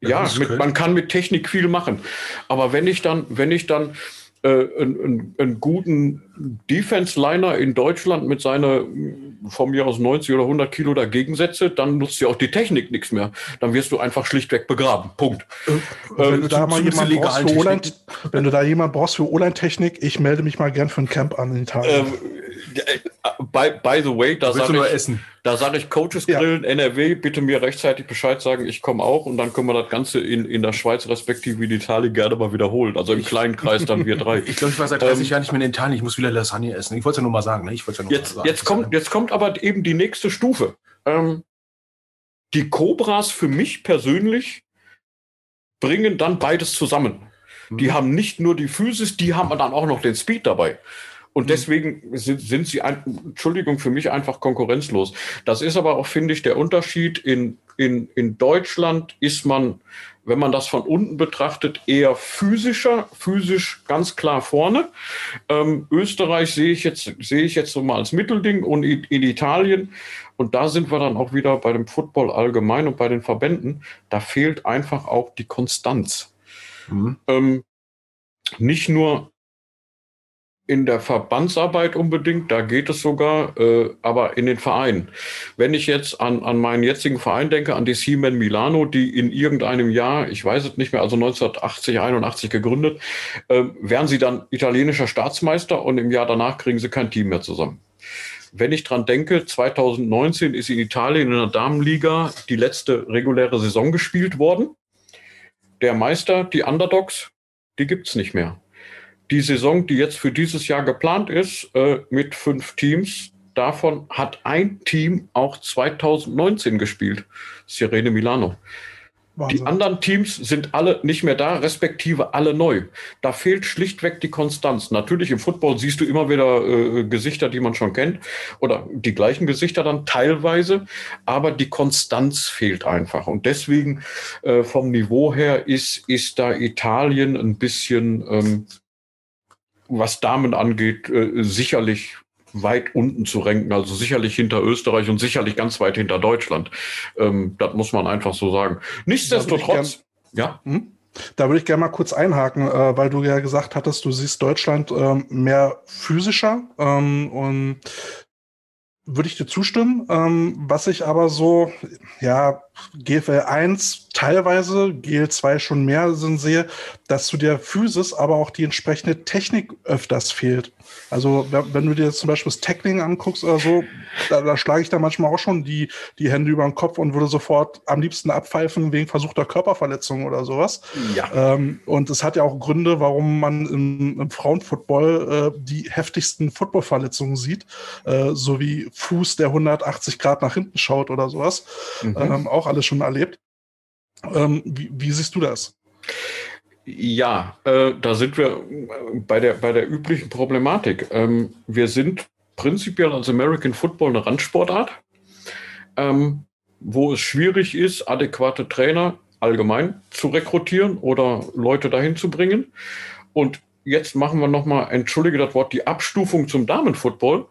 [SPEAKER 3] ja, mit, man kann mit Technik viel machen. Aber wenn ich dann, wenn ich dann äh, einen, einen, guten Defense-Liner in Deutschland mit seiner von mir aus 90 oder 100 Kilo dagegen setze, dann nutzt ja auch die Technik nichts mehr. Dann wirst du einfach schlichtweg begraben. Punkt.
[SPEAKER 2] Äh, wenn, ähm, du da mal jemand brauchst für Online, wenn du da jemand brauchst für Online-Technik, ich melde mich mal gern für ein Camp an den Tag. Ähm,
[SPEAKER 3] by, by the way, da sage ich, essen? da sage ich Coaches Grillen, ja. NRW, bitte mir rechtzeitig Bescheid sagen, ich komme auch und dann können wir das Ganze in, in der Schweiz respektive in Italien gerne mal wiederholen. Also im kleinen Kreis dann wir drei.
[SPEAKER 1] Ich glaube, ich war seit 30 ähm, Jahren nicht mehr in Italien, ich muss wieder Lasagne essen. Ich wollte es ja nur mal sagen. Ne? Ich ja
[SPEAKER 3] nur jetzt, sagen. Jetzt, kommt, jetzt kommt aber eben die nächste Stufe. Ähm, die Cobras für mich persönlich bringen dann beides zusammen. Die mhm. haben nicht nur die Physis, die haben dann auch noch den Speed dabei. Und mhm. deswegen sind, sind sie, ein, Entschuldigung, für mich einfach konkurrenzlos. Das ist aber auch, finde ich, der Unterschied. In, in, in Deutschland ist man, wenn man das von unten betrachtet, eher physischer, physisch ganz klar vorne. Ähm, Österreich sehe ich jetzt, sehe ich jetzt so mal als Mittelding und in, in Italien. Und da sind wir dann auch wieder bei dem Football allgemein und bei den Verbänden. Da fehlt einfach auch die Konstanz. Mhm. Ähm, nicht nur in der Verbandsarbeit unbedingt, da geht es sogar, äh, aber in den Vereinen. Wenn ich jetzt an, an meinen jetzigen Verein denke, an die Siemen Milano, die in irgendeinem Jahr, ich weiß es nicht mehr, also 1980, 81 gegründet, äh, werden sie dann italienischer Staatsmeister und im Jahr danach kriegen sie kein Team mehr zusammen. Wenn ich dran denke, 2019 ist in Italien in der Damenliga die letzte reguläre Saison gespielt worden. Der Meister, die Underdogs, die gibt's nicht mehr die Saison, die jetzt für dieses Jahr geplant ist, äh, mit fünf Teams, davon hat ein Team auch 2019 gespielt, Sirene Milano. Wahnsinn. Die anderen Teams sind alle nicht mehr da, respektive alle neu. Da fehlt schlichtweg die Konstanz. Natürlich im Football siehst du immer wieder äh, Gesichter, die man schon kennt, oder die gleichen Gesichter dann teilweise, aber die Konstanz fehlt einfach. Und deswegen äh, vom Niveau her ist, ist da Italien ein bisschen ähm, was Damen angeht, äh, sicherlich weit unten zu renken, also sicherlich hinter Österreich und sicherlich ganz weit hinter Deutschland. Ähm, das muss man einfach so sagen. Nichtsdestotrotz,
[SPEAKER 2] ja. Hm? Da würde ich gerne mal kurz einhaken, äh, weil du ja gesagt hattest, du siehst Deutschland ähm, mehr physischer ähm, und würde ich dir zustimmen. Ähm, was ich aber so, ja, GFL 1 teilweise, GL 2 schon mehr sind sehe, dass zu der Physis aber auch die entsprechende Technik öfters fehlt. Also wenn du dir jetzt zum Beispiel das Tackling anguckst oder so, da, da schlage ich da manchmal auch schon die, die Hände über den Kopf und würde sofort am liebsten abpfeifen wegen versuchter Körperverletzung oder sowas. Ja. Ähm, und es hat ja auch Gründe, warum man im, im Frauenfootball äh, die heftigsten Footballverletzungen sieht, äh, so wie Fuß, der 180 Grad nach hinten schaut oder sowas. Mhm. Ähm, auch alles schon erlebt. Ähm, wie, wie siehst du das?
[SPEAKER 3] Ja, äh, da sind wir bei der, bei der üblichen Problematik. Ähm, wir sind prinzipiell als American Football eine Randsportart, ähm, wo es schwierig ist, adäquate Trainer allgemein zu rekrutieren oder Leute dahin zu bringen. Und jetzt machen wir nochmal, entschuldige das Wort, die Abstufung zum Damenfootball,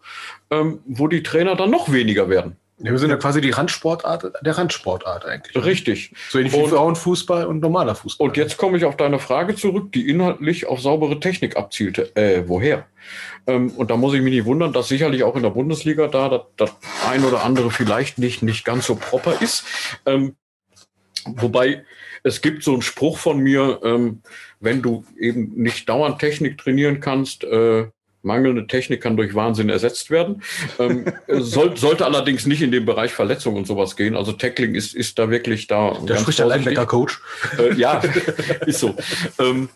[SPEAKER 3] ähm, wo die Trainer dann noch weniger werden.
[SPEAKER 1] Ja, wir sind ja quasi die Randsportart der Randsportart eigentlich.
[SPEAKER 3] Ne? Richtig.
[SPEAKER 1] So ähnlich wie Frauenfußball und normaler Fußball.
[SPEAKER 3] Und jetzt komme ich auf deine Frage zurück, die inhaltlich auf saubere Technik abzielte. Äh, woher? Ähm, und da muss ich mich nicht wundern, dass sicherlich auch in der Bundesliga da das, das ein oder andere vielleicht nicht, nicht ganz so proper ist. Ähm, wobei es gibt so einen Spruch von mir, ähm, wenn du eben nicht dauernd Technik trainieren kannst, äh, Mangelnde Technik kann durch Wahnsinn ersetzt werden. Ähm, soll, sollte allerdings nicht in den Bereich Verletzung und sowas gehen. Also Tackling ist, ist da wirklich da.
[SPEAKER 1] Der spricht der Linebacker-Coach.
[SPEAKER 3] Äh, ja, ist so. Ähm,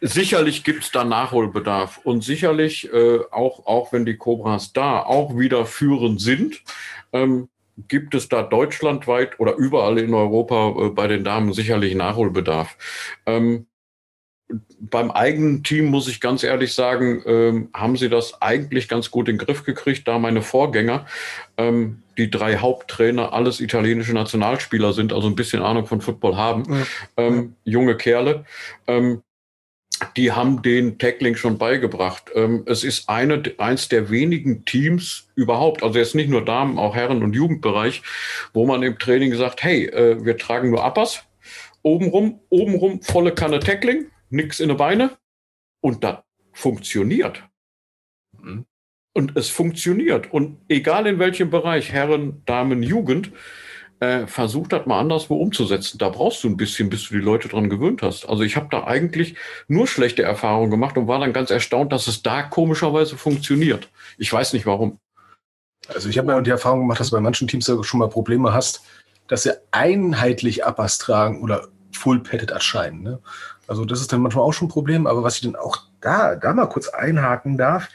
[SPEAKER 3] sicherlich gibt es da Nachholbedarf und sicherlich äh, auch, auch wenn die Cobras da auch wieder führend sind, ähm, gibt es da deutschlandweit oder überall in Europa äh, bei den Damen sicherlich Nachholbedarf. Ähm, beim eigenen Team muss ich ganz ehrlich sagen, ähm, haben sie das eigentlich ganz gut in den Griff gekriegt, da meine Vorgänger, ähm, die drei Haupttrainer, alles italienische Nationalspieler sind, also ein bisschen Ahnung von Football haben, ja. ähm, junge Kerle. Ähm, die haben den Tackling schon beigebracht. Ähm, es ist eine, eins der wenigen Teams überhaupt, also jetzt nicht nur Damen, auch Herren- und Jugendbereich, wo man im Training sagt, hey, äh, wir tragen nur Uppers, obenrum, obenrum volle Kanne Tackling, nix in die Beine und das funktioniert. Mhm. Und es funktioniert. Und egal in welchem Bereich, Herren, Damen, Jugend, äh, versuch das mal anderswo umzusetzen. Da brauchst du ein bisschen, bis du die Leute dran gewöhnt hast. Also ich habe da eigentlich nur schlechte Erfahrungen gemacht und war dann ganz erstaunt, dass es da komischerweise funktioniert. Ich weiß nicht warum.
[SPEAKER 1] Also ich habe ja die Erfahrung gemacht, dass du bei manchen Teams ja schon mal Probleme hast, dass sie einheitlich Uppers tragen oder full-padded erscheinen. Ne? Also das ist dann manchmal auch schon ein Problem. Aber was ich dann auch da, da mal kurz einhaken darf,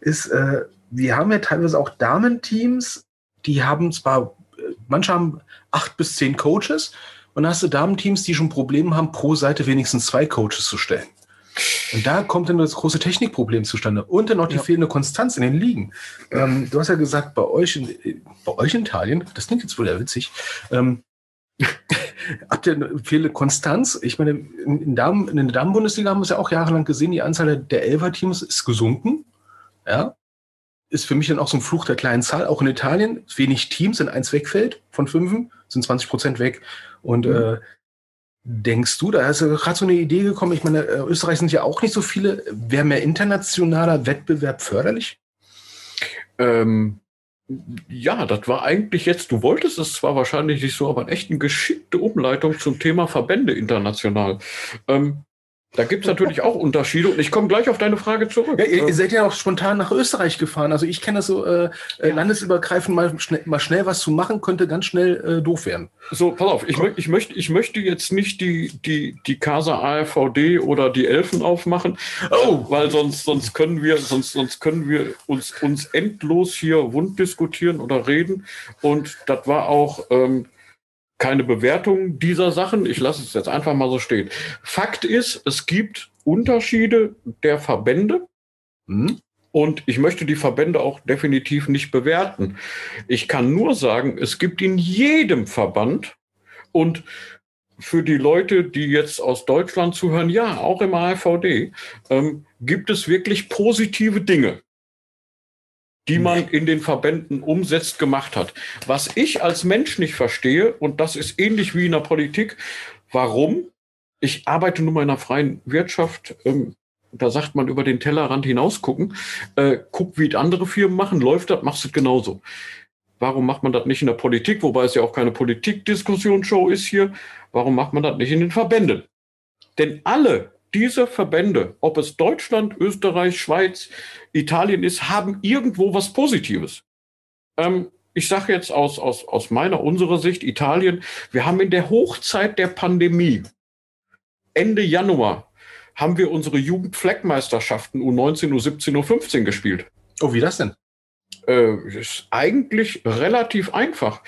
[SPEAKER 1] ist, äh, wir haben ja teilweise auch Damenteams, die haben zwar, äh, manche haben acht bis zehn Coaches und dann hast du Damenteams, die schon Probleme haben, pro Seite wenigstens zwei Coaches zu stellen. Und da kommt dann das große Technikproblem zustande. Und dann noch die ja. fehlende Konstanz in den Ligen. Ähm, du hast ja gesagt, bei euch, in, bei euch in Italien, das klingt jetzt wohl ja witzig, ähm, Habt ihr viele Konstanz? Ich meine, in, Damen, in der Damen-Bundesliga haben wir es ja auch jahrelang gesehen, die Anzahl der Elfer-Teams ist gesunken. Ja. Ist für mich dann auch so ein Fluch der kleinen Zahl. Auch in Italien, wenig Teams, wenn eins wegfällt von fünf, sind 20 Prozent weg. Und mhm. äh, denkst du, da ist gerade so eine Idee gekommen, ich meine, äh, Österreich sind ja auch nicht so viele. Wäre mehr internationaler Wettbewerb förderlich?
[SPEAKER 3] Ähm, ja, das war eigentlich jetzt, du wolltest es zwar wahrscheinlich nicht so, aber echt eine geschickte Umleitung zum Thema Verbände international. Ähm, da gibt es natürlich auch Unterschiede und ich komme gleich auf deine Frage zurück.
[SPEAKER 1] Ja, ihr, ihr, seid ja auch spontan nach Österreich gefahren. Also ich kenne das so, äh, äh, ja. landesübergreifend mal schnell, mal schnell was zu machen, könnte ganz schnell äh, doof werden.
[SPEAKER 3] So, pass auf, ich, mö ich, möchte, ich möchte jetzt nicht die, die, die Casa AFVD oder die Elfen aufmachen, oh. weil sonst, sonst können wir, sonst, sonst können wir uns, uns endlos hier wund diskutieren oder reden. Und das war auch. Ähm, keine Bewertung dieser Sachen. Ich lasse es jetzt einfach mal so stehen. Fakt ist, es gibt Unterschiede der Verbände. Hm? Und ich möchte die Verbände auch definitiv nicht bewerten. Ich kann nur sagen, es gibt in jedem Verband und für die Leute, die jetzt aus Deutschland zuhören, ja, auch im AfVD, ähm, gibt es wirklich positive Dinge die man in den Verbänden umsetzt, gemacht hat. Was ich als Mensch nicht verstehe, und das ist ähnlich wie in der Politik, warum? Ich arbeite nun mal in einer freien Wirtschaft, ähm, da sagt man über den Tellerrand hinaus gucken, äh, guck, wie andere Firmen machen, läuft das, machst du genauso. Warum macht man das nicht in der Politik, wobei es ja auch keine Politikdiskussionsshow ist hier? Warum macht man das nicht in den Verbänden? Denn alle diese Verbände, ob es Deutschland, Österreich, Schweiz, Italien ist, haben irgendwo was Positives. Ähm, ich sage jetzt aus, aus, aus meiner, unserer Sicht, Italien, wir haben in der Hochzeit der Pandemie, Ende Januar, haben wir unsere Jugendfleckmeisterschaften U19, U17, U15 gespielt.
[SPEAKER 1] Oh, wie das denn?
[SPEAKER 3] Äh, ist eigentlich relativ einfach.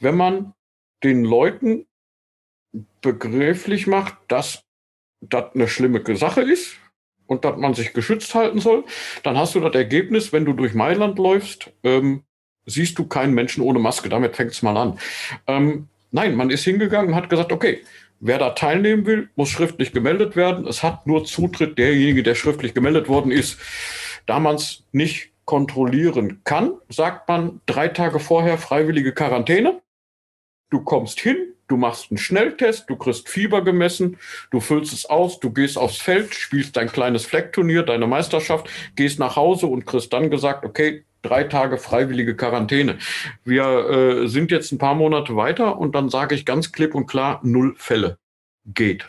[SPEAKER 3] Wenn man den Leuten begrifflich macht, dass das eine schlimme Sache ist und dass man sich geschützt halten soll, dann hast du das Ergebnis, wenn du durch Mailand läufst, ähm, siehst du keinen Menschen ohne Maske. Damit fängt es mal an. Ähm, nein, man ist hingegangen und hat gesagt, okay, wer da teilnehmen will, muss schriftlich gemeldet werden. Es hat nur Zutritt derjenige, der schriftlich gemeldet worden ist. Da man es nicht kontrollieren kann, sagt man drei Tage vorher freiwillige Quarantäne. Du kommst hin, du machst einen Schnelltest, du kriegst Fieber gemessen, du füllst es aus, du gehst aufs Feld, spielst dein kleines Fleckturnier, deine Meisterschaft, gehst nach Hause und kriegst dann gesagt, okay, drei Tage freiwillige Quarantäne. Wir äh, sind jetzt ein paar Monate weiter und dann sage ich ganz klipp und klar, null Fälle. Geht.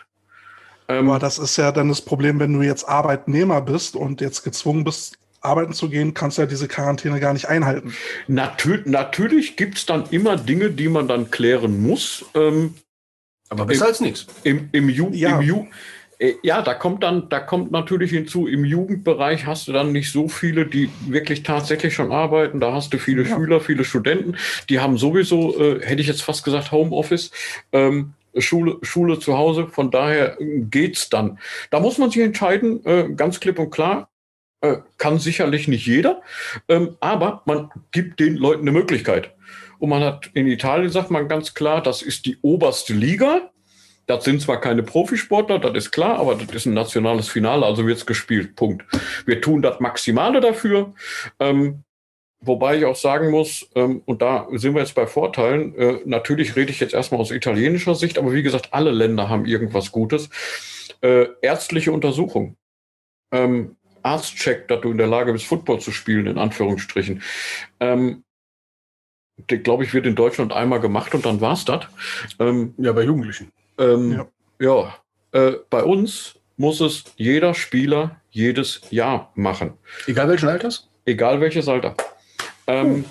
[SPEAKER 2] Ähm, Aber das ist ja dann das Problem, wenn du jetzt Arbeitnehmer bist und jetzt gezwungen bist, arbeiten zu gehen, kannst du ja diese Quarantäne gar nicht einhalten.
[SPEAKER 3] Natür natürlich gibt es dann immer Dinge, die man dann klären muss. Ähm,
[SPEAKER 1] Aber besser im, als nichts.
[SPEAKER 3] Im, im, Ju ja. im Ju äh, ja, da kommt dann, da kommt natürlich hinzu, im Jugendbereich hast du dann nicht so viele, die wirklich tatsächlich schon arbeiten. Da hast du viele ja. Schüler, viele Studenten, die haben sowieso, äh, hätte ich jetzt fast gesagt, Homeoffice. Ähm, Schule, Schule zu Hause, von daher geht's dann. Da muss man sich entscheiden, äh, ganz klipp und klar, äh, kann sicherlich nicht jeder, ähm, aber man gibt den Leuten eine Möglichkeit. Und man hat in Italien, sagt man ganz klar, das ist die oberste Liga. Das sind zwar keine Profisportler, das ist klar, aber das ist ein nationales Finale, also wird es gespielt. Punkt. Wir tun das Maximale dafür. Ähm, wobei ich auch sagen muss, ähm, und da sind wir jetzt bei Vorteilen, äh, natürlich rede ich jetzt erstmal aus italienischer Sicht, aber wie gesagt, alle Länder haben irgendwas Gutes. Äh, ärztliche Untersuchung. Ähm, Arztcheck, dass du in der Lage bist, Football zu spielen, in Anführungsstrichen. Ähm, glaube ich, wird in Deutschland einmal gemacht und dann war es das.
[SPEAKER 1] Ähm, ja, bei Jugendlichen.
[SPEAKER 3] Ähm, ja, ja äh, bei uns muss es jeder Spieler jedes Jahr machen.
[SPEAKER 1] Egal welchen Alters?
[SPEAKER 3] Egal welches Alter. Ähm, oh.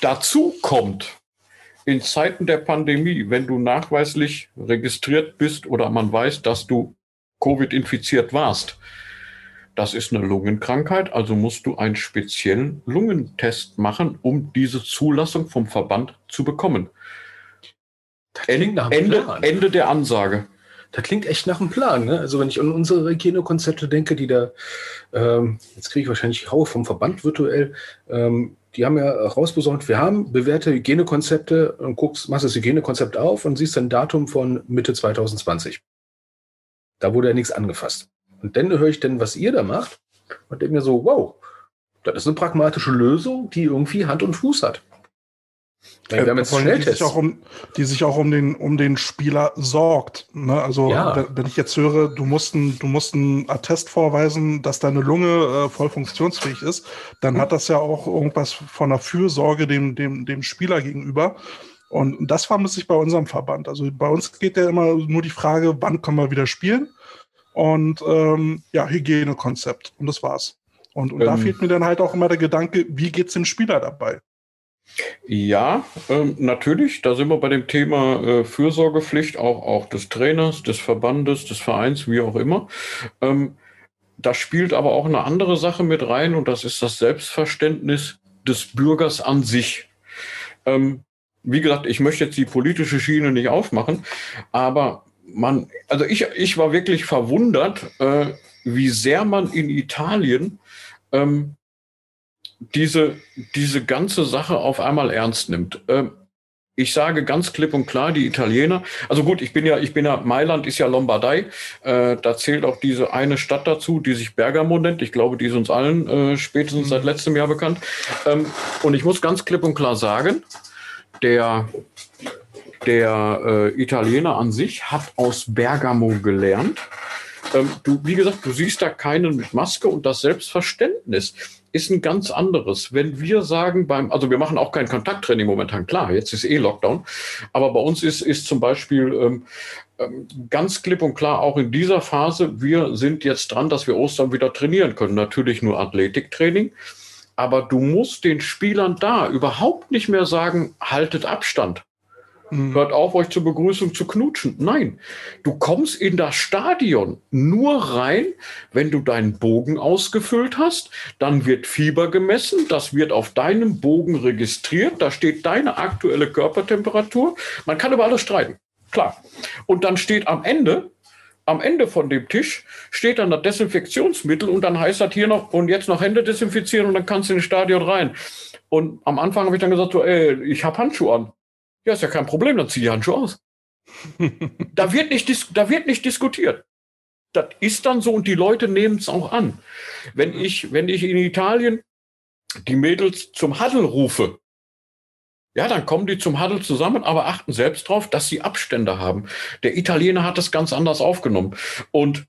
[SPEAKER 3] Dazu kommt, in Zeiten der Pandemie, wenn du nachweislich registriert bist oder man weiß, dass du Covid infiziert warst, das ist eine Lungenkrankheit, also musst du einen speziellen Lungentest machen, um diese Zulassung vom Verband zu bekommen. Ende, Ende der Ansage.
[SPEAKER 1] Das klingt echt nach einem Plan. Ne? Also wenn ich an unsere Hygienekonzepte denke, die da, ähm, jetzt kriege ich wahrscheinlich Haue vom Verband virtuell, ähm, die haben ja rausbesorgt, wir haben bewährte Hygienekonzepte und guckst, machst das Hygienekonzept auf und siehst ein Datum von Mitte 2020. Da wurde ja nichts angefasst. Und dann höre ich dann, was ihr da macht und denke mir so, wow, das ist eine pragmatische Lösung, die irgendwie Hand und Fuß hat.
[SPEAKER 2] Äh, wir haben jetzt die sich, auch um, die sich auch um den, um den Spieler sorgt. Ne? Also, ja. wenn ich jetzt höre, du musst, ein, du musst einen Attest vorweisen, dass deine Lunge äh, voll funktionsfähig ist, dann mhm. hat das ja auch irgendwas von der Fürsorge dem, dem, dem Spieler gegenüber. Und das vermisse ich bei unserem Verband. Also bei uns geht ja immer nur die Frage, wann können wir wieder spielen? Und ähm, ja, Hygienekonzept. Und das war's. Und, und ähm, da fehlt mir dann halt auch immer der Gedanke, wie geht's dem Spieler dabei?
[SPEAKER 3] Ja, ähm, natürlich. Da sind wir bei dem Thema äh, Fürsorgepflicht, auch, auch des Trainers, des Verbandes, des Vereins, wie auch immer. Ähm, da spielt aber auch eine andere Sache mit rein und das ist das Selbstverständnis des Bürgers an sich. Ähm, wie gesagt, ich möchte jetzt die politische Schiene nicht aufmachen, aber man, also ich, ich war wirklich verwundert, äh, wie sehr man in Italien ähm, diese, diese ganze Sache auf einmal ernst nimmt. Ähm, ich sage ganz klipp und klar, die Italiener, also gut, ich bin ja, ich bin ja, Mailand ist ja Lombardei, äh, da zählt auch diese eine Stadt dazu, die sich Bergamo nennt. Ich glaube, die ist uns allen äh, spätestens mhm. seit letztem Jahr bekannt. Ähm, und ich muss ganz klipp und klar sagen, der der äh, Italiener an sich hat aus Bergamo gelernt. Ähm, du, wie gesagt, du siehst da keinen mit Maske und das Selbstverständnis ist ein ganz anderes. Wenn wir sagen beim, also wir machen auch kein Kontakttraining momentan, klar, jetzt ist eh Lockdown, aber bei uns ist, ist zum Beispiel ähm, ähm, ganz klipp und klar auch in dieser Phase, wir sind jetzt dran, dass wir Ostern wieder trainieren können. Natürlich nur Athletiktraining. Aber du musst den Spielern da überhaupt nicht mehr sagen, haltet Abstand. Mhm. Hört auf, euch zur Begrüßung zu knutschen. Nein, du kommst in das Stadion nur rein, wenn du deinen Bogen ausgefüllt hast. Dann wird Fieber gemessen. Das wird auf deinem Bogen registriert. Da steht deine aktuelle Körpertemperatur. Man kann über alles streiten. Klar. Und dann steht am Ende, am Ende von dem Tisch steht dann das Desinfektionsmittel und dann heißt das hier noch und jetzt noch Hände desinfizieren und dann kannst du in das Stadion rein. Und am Anfang habe ich dann gesagt, so, ey, ich habe Handschuhe an. Ja, ist ja kein Problem, dann zieh die Handschuhe aus. da, wird nicht da wird nicht diskutiert. Das ist dann so und die Leute nehmen es auch an. Wenn ich, wenn ich in Italien die Mädels zum Huddle rufe, ja, dann kommen die zum Huddle zusammen, aber achten selbst darauf, dass sie Abstände haben. Der Italiener hat das ganz anders aufgenommen. Und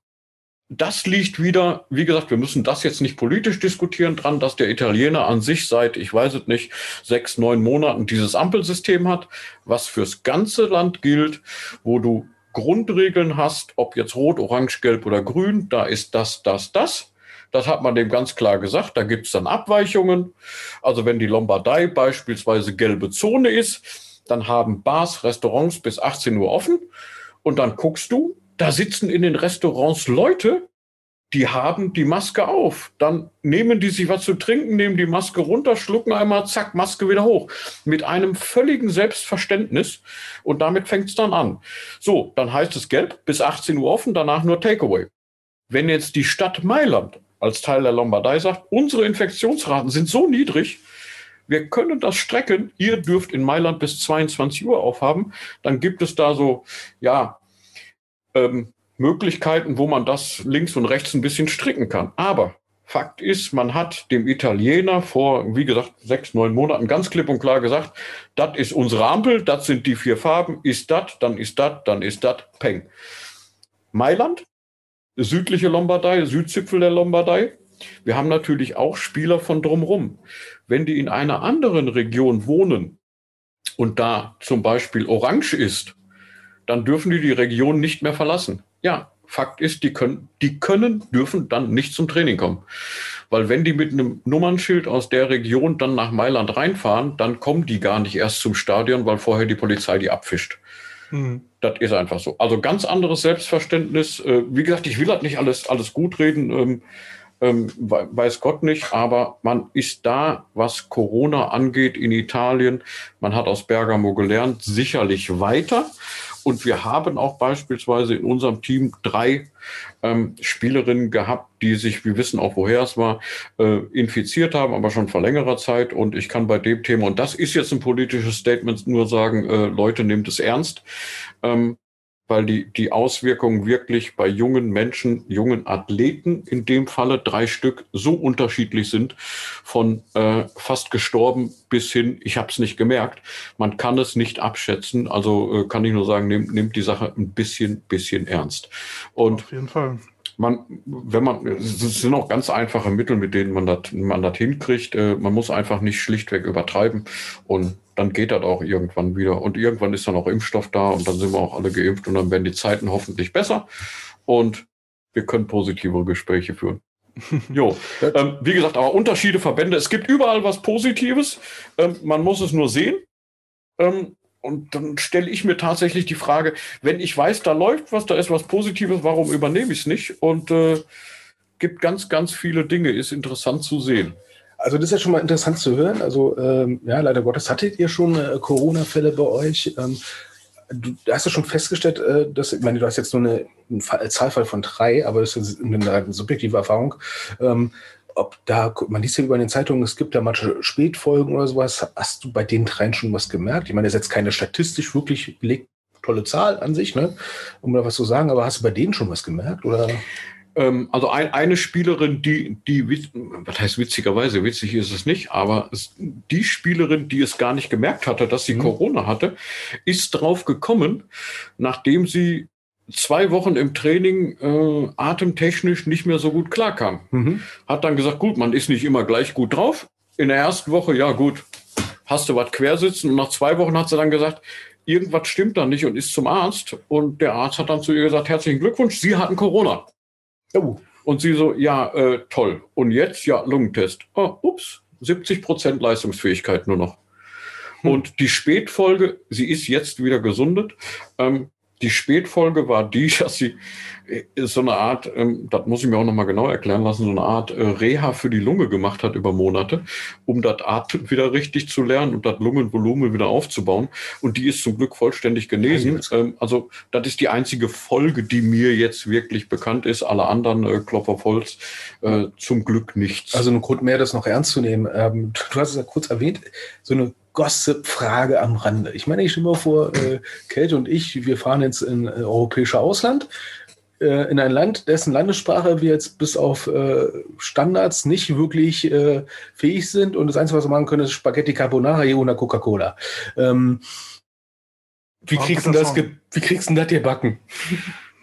[SPEAKER 3] das liegt wieder, wie gesagt, wir müssen das jetzt nicht politisch diskutieren dran, dass der Italiener an sich seit, ich weiß es nicht, sechs, neun Monaten dieses Ampelsystem hat, was fürs ganze Land gilt, wo du Grundregeln hast, ob jetzt rot, orange, gelb oder grün, da ist das, das, das. Das hat man dem ganz klar gesagt. Da gibt es dann Abweichungen. Also wenn die Lombardei beispielsweise gelbe Zone ist, dann haben Bars, Restaurants bis 18 Uhr offen. Und dann guckst du, da sitzen in den Restaurants Leute, die haben die Maske auf. Dann nehmen die sich was zu trinken, nehmen die Maske runter, schlucken einmal, zack, Maske wieder hoch. Mit einem völligen Selbstverständnis. Und damit fängt es dann an. So, dann heißt es gelb, bis 18 Uhr offen, danach nur Takeaway. Wenn jetzt die Stadt Mailand als Teil der Lombardei sagt, unsere Infektionsraten sind so niedrig, wir können das strecken, ihr dürft in Mailand bis 22 Uhr aufhaben, dann gibt es da so, ja, ähm, Möglichkeiten, wo man das links und rechts ein bisschen stricken kann. Aber Fakt ist, man hat dem Italiener vor, wie gesagt, sechs, neun Monaten ganz klipp und klar gesagt, das ist unsere Ampel, das sind die vier Farben, ist das, dann ist das, dann ist das, peng. Mailand südliche Lombardei, Südzipfel der Lombardei. Wir haben natürlich auch Spieler von drumherum. Wenn die in einer anderen Region wohnen und da zum Beispiel Orange ist, dann dürfen die die Region nicht mehr verlassen. Ja, Fakt ist, die können, die können, dürfen dann nicht zum Training kommen. Weil wenn die mit einem Nummernschild aus der Region dann nach Mailand reinfahren, dann kommen die gar nicht erst zum Stadion, weil vorher die Polizei die abfischt. Mhm. Das ist einfach so. Also ganz anderes Selbstverständnis. Äh, wie gesagt, ich will das nicht alles, alles gut reden, ähm, ähm, weiß Gott nicht, aber man ist da, was Corona angeht in Italien, man hat aus Bergamo gelernt, sicherlich weiter. Und wir haben auch beispielsweise in unserem Team drei ähm, Spielerinnen gehabt, die sich, wir wissen auch, woher es war, äh, infiziert haben, aber schon vor längerer Zeit. Und ich kann bei dem Thema, und das ist jetzt ein politisches Statement, nur sagen, äh, Leute, nehmt es ernst. Ähm, weil die, die Auswirkungen wirklich bei jungen Menschen, jungen Athleten in dem Falle drei Stück so unterschiedlich sind, von äh, fast gestorben bis hin, ich habe es nicht gemerkt. Man kann es nicht abschätzen. Also äh, kann ich nur sagen, nehmt, nehmt die Sache ein bisschen, bisschen ernst. Und
[SPEAKER 2] Auf jeden Fall
[SPEAKER 3] man, wenn man, es sind auch ganz einfache Mittel, mit denen man das, man das hinkriegt. Äh, man muss einfach nicht schlichtweg übertreiben und dann geht das auch irgendwann wieder. Und irgendwann ist dann auch Impfstoff da und dann sind wir auch alle geimpft und dann werden die Zeiten hoffentlich besser und wir können positive Gespräche führen. jo, ähm, wie gesagt, aber Unterschiede, Verbände, es gibt überall was Positives. Ähm, man muss es nur sehen. Ähm, und dann stelle ich mir tatsächlich die Frage, wenn ich weiß, da läuft was, da ist was Positives, warum übernehme ich es nicht? Und äh, gibt ganz, ganz viele Dinge, ist interessant zu sehen.
[SPEAKER 1] Also das ist ja schon mal interessant zu hören. Also ähm, ja, leider Gottes hattet ihr schon äh, Corona-Fälle bei euch. Ähm, du hast ja schon festgestellt, äh, dass, ich meine, du hast jetzt nur eine, Fall, Zahlfall von drei, aber das ist eine, eine subjektive Erfahrung. Ähm, ob da, man liest ja über in den Zeitungen, es gibt da manche Spätfolgen oder sowas. Hast du bei den dreien schon was gemerkt? Ich meine, das ist jetzt keine statistisch wirklich belegt tolle Zahl an sich, ne? um da was zu sagen, aber hast du bei denen schon was gemerkt? Oder?
[SPEAKER 3] Ähm, also ein, eine Spielerin, die, die, was heißt witzigerweise, witzig ist es nicht, aber es, die Spielerin, die es gar nicht gemerkt hatte, dass sie mhm. Corona hatte, ist drauf gekommen, nachdem sie zwei Wochen im Training äh, atemtechnisch nicht mehr so gut klarkam. Mhm. Hat dann gesagt, gut, man ist nicht immer gleich gut drauf. In der ersten Woche, ja gut, hast du was quersitzen. Und nach zwei Wochen hat sie dann gesagt, irgendwas stimmt da nicht und ist zum Arzt. Und der Arzt hat dann zu ihr gesagt, herzlichen Glückwunsch, Sie hatten Corona. Oh. Und sie so, ja, äh, toll. Und jetzt, ja, Lungentest. Oh, ups, 70 Prozent Leistungsfähigkeit nur noch. Hm. Und die Spätfolge, sie ist jetzt wieder gesundet. Ähm, die Spätfolge war die, dass sie äh, so eine Art, ähm, das muss ich mir auch nochmal genau erklären lassen, so eine Art äh, Reha für die Lunge gemacht hat über Monate, um das Atmen wieder richtig zu lernen und das Lungenvolumen wieder aufzubauen. Und die ist zum Glück vollständig genesen. Ähm, also das ist die einzige Folge, die mir jetzt wirklich bekannt ist. Alle anderen äh, äh, zum Glück nichts.
[SPEAKER 1] Also ein Grund mehr, das noch ernst zu nehmen. Ähm, du hast es ja kurz erwähnt, so eine Gossip-Frage am Rande. Ich meine, ich stelle mir vor, äh, Kälte und ich, wir fahren jetzt in äh, europäische Ausland. äh, in ein Land, dessen Landessprache wir jetzt bis auf äh, Standards nicht wirklich äh, fähig sind. Und das Einzige, was wir machen können, ist Spaghetti Carbonara hier ohne Coca-Cola. Ähm, wie, kriegst du das, wie kriegst du das gebacken?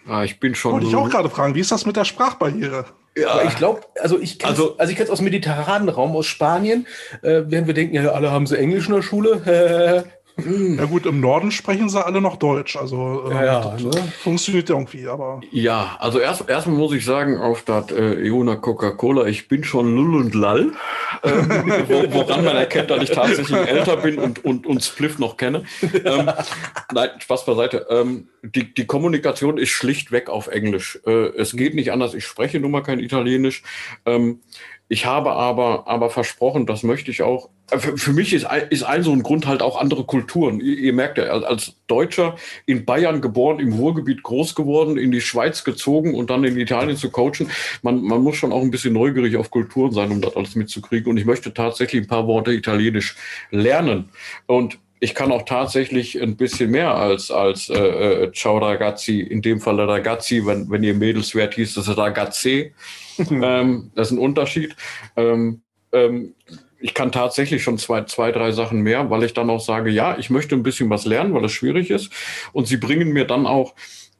[SPEAKER 3] Ah, ich bin schon.
[SPEAKER 2] Wollte ich auch gerade fragen, wie ist das mit der Sprachbarriere?
[SPEAKER 1] Ja. Aber ich glaube, also ich kenne also, also ich kenne es aus dem mediterranen Raum, aus Spanien, äh, während wir denken, ja, alle haben so Englisch in der Schule.
[SPEAKER 2] Ja gut, im Norden sprechen sie alle noch Deutsch, also
[SPEAKER 1] ähm, ja, ja,
[SPEAKER 2] ne? funktioniert irgendwie, aber.
[SPEAKER 3] Ja, also erst erstmal muss ich sagen, auf das äh, Iona Coca-Cola, ich bin schon Lull und Lall, äh, woran man erkennt, dass ich tatsächlich älter bin und, und, und Spliff noch kenne. Ähm, nein, Spaß beiseite. Ähm, die, die Kommunikation ist schlichtweg auf Englisch. Äh, es geht nicht anders, ich spreche nun mal kein Italienisch. Ähm, ich habe aber, aber versprochen, das möchte ich auch. Für, mich ist, ist ein so ein Grund halt auch andere Kulturen. Ihr, ihr merkt ja, als Deutscher in Bayern geboren, im Ruhrgebiet groß geworden, in die Schweiz gezogen und dann in Italien zu coachen. Man, man muss schon auch ein bisschen neugierig auf Kulturen sein, um das alles mitzukriegen. Und ich möchte tatsächlich ein paar Worte Italienisch lernen. Und ich kann auch tatsächlich ein bisschen mehr als, als äh, äh Ciao ragazzi, in dem Fall ragazzi, wenn, wenn ihr Mädels wert hieß, das ist ragazzi. ähm, das ist ein Unterschied. Ähm, ähm, ich kann tatsächlich schon zwei, zwei, drei Sachen mehr, weil ich dann auch sage, ja, ich möchte ein bisschen was lernen, weil es schwierig ist. Und sie bringen mir dann auch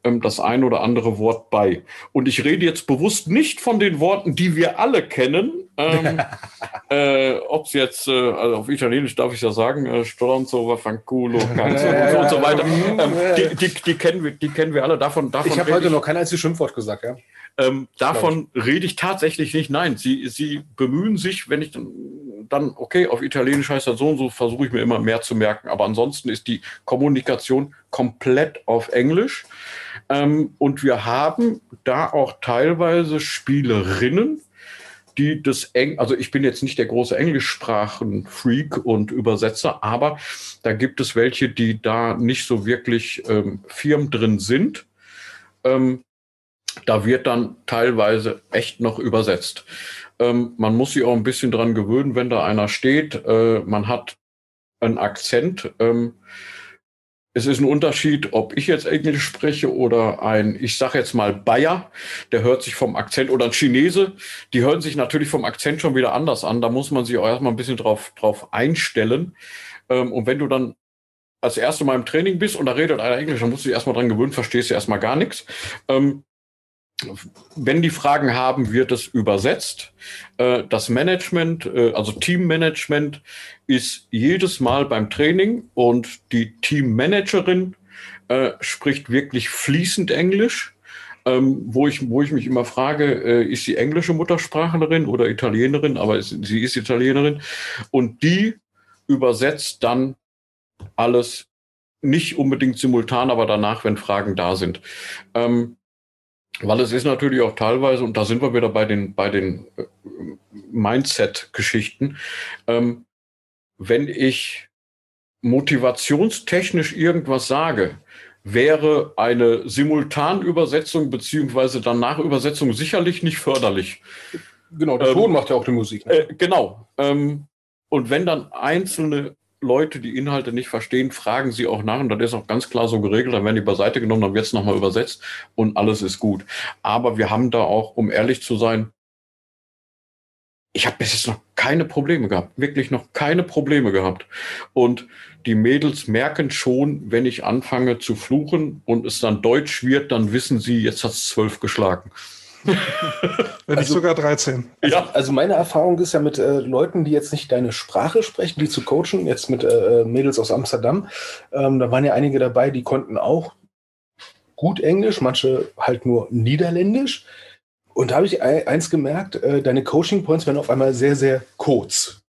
[SPEAKER 3] ähm, das ein oder andere Wort bei. Und ich rede jetzt bewusst nicht von den Worten, die wir alle kennen. Ähm, äh, Ob es jetzt, äh, also auf Italienisch darf ich ja sagen, äh, Stronzo, Fanculo, Canzo und, und so weiter. Ähm, die, die, die, kennen wir, die kennen wir alle. Davon, davon
[SPEAKER 1] ich habe heute noch kein einziges Schimpfwort gesagt, ja.
[SPEAKER 3] Ähm, davon rede ich tatsächlich nicht. Nein, sie, sie bemühen sich, wenn ich dann, dann, okay, auf Italienisch heißt das so und so, versuche ich mir immer mehr zu merken. Aber ansonsten ist die Kommunikation komplett auf Englisch. Ähm, und wir haben da auch teilweise Spielerinnen, die das eng, also ich bin jetzt nicht der große Englischsprachenfreak und Übersetzer, aber da gibt es welche, die da nicht so wirklich ähm, firm drin sind. Ähm, da wird dann teilweise echt noch übersetzt. Ähm, man muss sich auch ein bisschen dran gewöhnen, wenn da einer steht. Äh, man hat einen Akzent. Ähm, es ist ein Unterschied, ob ich jetzt Englisch spreche oder ein, ich sage jetzt mal Bayer, der hört sich vom Akzent oder ein Chinese, die hören sich natürlich vom Akzent schon wieder anders an. Da muss man sich auch erstmal ein bisschen drauf, drauf einstellen. Ähm, und wenn du dann als erste Mal im Training bist und da redet einer Englisch, dann musst du dich erstmal dran gewöhnen, verstehst du erstmal gar nichts. Ähm, wenn die Fragen haben, wird es übersetzt. Äh, das Management, äh, also Teammanagement, ist jedes Mal beim Training und die Teammanagerin äh, spricht wirklich fließend Englisch. Ähm, wo, ich, wo ich mich immer frage, ist sie englische Muttersprachlerin oder Italienerin, aber sie ist Italienerin. Und die übersetzt dann alles nicht unbedingt simultan, aber danach, wenn Fragen da sind. Ähm, weil es ist natürlich auch teilweise, und da sind wir wieder bei den, bei den äh, Mindset-Geschichten, ähm, wenn ich motivationstechnisch irgendwas sage, wäre eine Simultanübersetzung beziehungsweise danach Übersetzung sicherlich nicht förderlich.
[SPEAKER 1] Genau, der Ton ähm, macht ja auch die Musik.
[SPEAKER 3] Ne? Äh, genau. Ähm, und wenn dann einzelne Leute die Inhalte nicht verstehen, fragen sie auch nach und das ist auch ganz klar so geregelt. Dann werden die beiseite genommen, dann wird es nochmal übersetzt und alles ist gut. Aber wir haben da auch, um ehrlich zu sein, ich habe bis jetzt noch keine Probleme gehabt, wirklich noch keine Probleme gehabt. Und die Mädels merken schon, wenn ich anfange zu fluchen und es dann Deutsch wird, dann wissen sie, jetzt hat es zwölf geschlagen.
[SPEAKER 2] Wenn nicht also, sogar 13.
[SPEAKER 1] Ja. Also meine Erfahrung ist ja mit äh, Leuten, die jetzt nicht deine Sprache sprechen, die zu coachen, jetzt mit äh, Mädels aus Amsterdam, ähm, da waren ja einige dabei, die konnten auch gut Englisch, manche halt nur Niederländisch. Und da habe ich eins gemerkt, äh, deine Coaching Points werden auf einmal sehr, sehr kurz.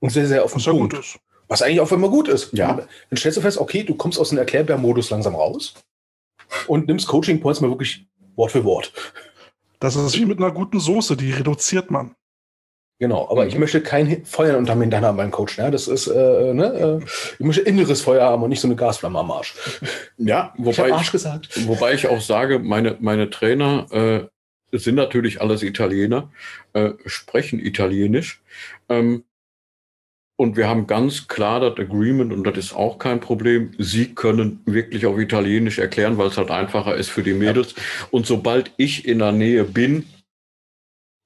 [SPEAKER 1] Und sehr, sehr auf den Was Punkt. Ist. Was eigentlich auf einmal gut ist. Ja. Dann stellst du fest, okay, du kommst aus dem Erklärbär-Modus langsam raus und nimmst Coaching Points mal wirklich Wort für Wort.
[SPEAKER 2] Das ist wie mit einer guten Soße, die reduziert man.
[SPEAKER 1] Genau, aber ich möchte kein Feuer unterm Hintern haben beim Coach. Ne? Das ist, äh, ne? Äh, ich möchte inneres Feuer haben und nicht so eine Gasflamme am Arsch.
[SPEAKER 3] Ja, wobei ich, Arsch gesagt. wobei ich auch sage, meine, meine Trainer äh, sind natürlich alles Italiener, äh, sprechen Italienisch. Ähm, Und wir haben ganz klar das Agreement, und das ist auch kein Problem. Sie können wirklich auf Italienisch erklären, weil es halt einfacher ist für die Mädels. Ja. Und sobald ich in der Nähe bin,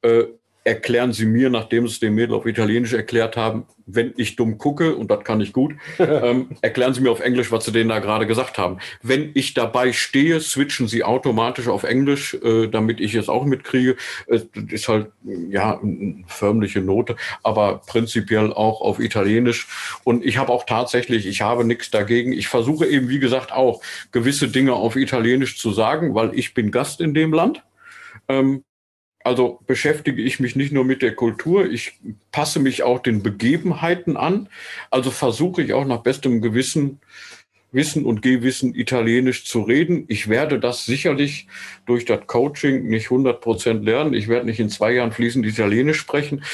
[SPEAKER 3] äh, erklären Sie mir, nachdem Sie es dem Mädel auf Italienisch erklärt haben, wenn ich dumm gucke, und das kann ich gut, ähm, erklären Sie mir auf Englisch, was Sie denen da gerade gesagt haben. Wenn ich dabei stehe, switchen Sie automatisch auf Englisch, äh, damit ich es auch mitkriege. Es ist halt, ja, eine förmliche Note, aber prinzipiell auch auf Italienisch. Und ich habe auch tatsächlich, ich habe nichts dagegen. Ich versuche eben, wie gesagt, auch gewisse Dinge auf Italienisch zu sagen, weil ich bin Gast in dem Land. Ähm, also beschäftige ich mich nicht nur mit der Kultur, ich passe mich auch den Begebenheiten an. Also versuche ich auch nach bestem Gewissen, Wissen und Gewissen Italienisch zu reden. Ich werde das sicherlich durch das Coaching nicht 100 Prozent lernen. Ich werde nicht in zwei Jahren fließend Italienisch sprechen.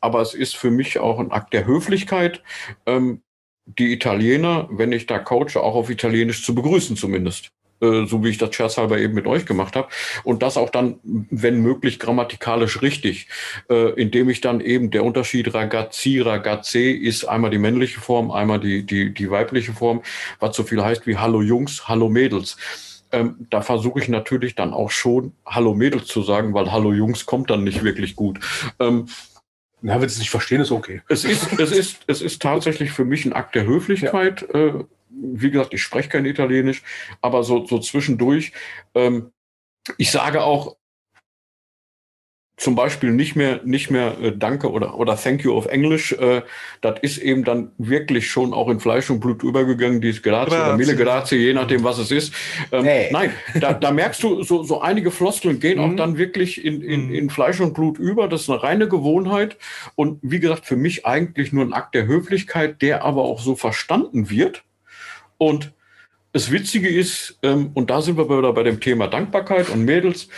[SPEAKER 3] Aber es ist für mich auch ein Akt der Höflichkeit, ähm, die Italiener, wenn ich da coache, auch auf Italienisch zu begrüßen zumindest. Äh, so wie ich das scherzhalber eben mit euch gemacht habe. Und das auch dann, wenn möglich, grammatikalisch richtig, äh, indem ich dann eben der Unterschied Ragazzi, Ragazze ist einmal die männliche Form, einmal die, die, die weibliche Form, was so viel heißt wie Hallo Jungs, Hallo Mädels. Ähm, da versuche ich natürlich dann auch schon Hallo Mädels zu sagen, weil Hallo Jungs kommt dann nicht wirklich gut. Ähm,
[SPEAKER 1] na, wenn Sie es nicht verstehen, ist okay.
[SPEAKER 3] Es ist, es ist, es ist tatsächlich für mich ein Akt der Höflichkeit, ja. äh, wie gesagt, ich spreche kein Italienisch, aber so, so zwischendurch. Ähm, ich sage auch zum Beispiel nicht mehr, nicht mehr äh, Danke oder, oder Thank you auf Englisch. Äh, das ist eben dann wirklich schon auch in Fleisch und Blut übergegangen, dieses Grazie oder Mille Grazie, je nachdem, was es ist. Ähm, hey. Nein, da, da merkst du, so, so einige Floskeln gehen auch mhm. dann wirklich in, in, mhm. in Fleisch und Blut über. Das ist eine reine Gewohnheit. Und wie gesagt, für mich eigentlich nur ein Akt der Höflichkeit, der aber auch so verstanden wird und das Witzige ist, ähm, und da sind wir wieder bei dem Thema Dankbarkeit und Mädels.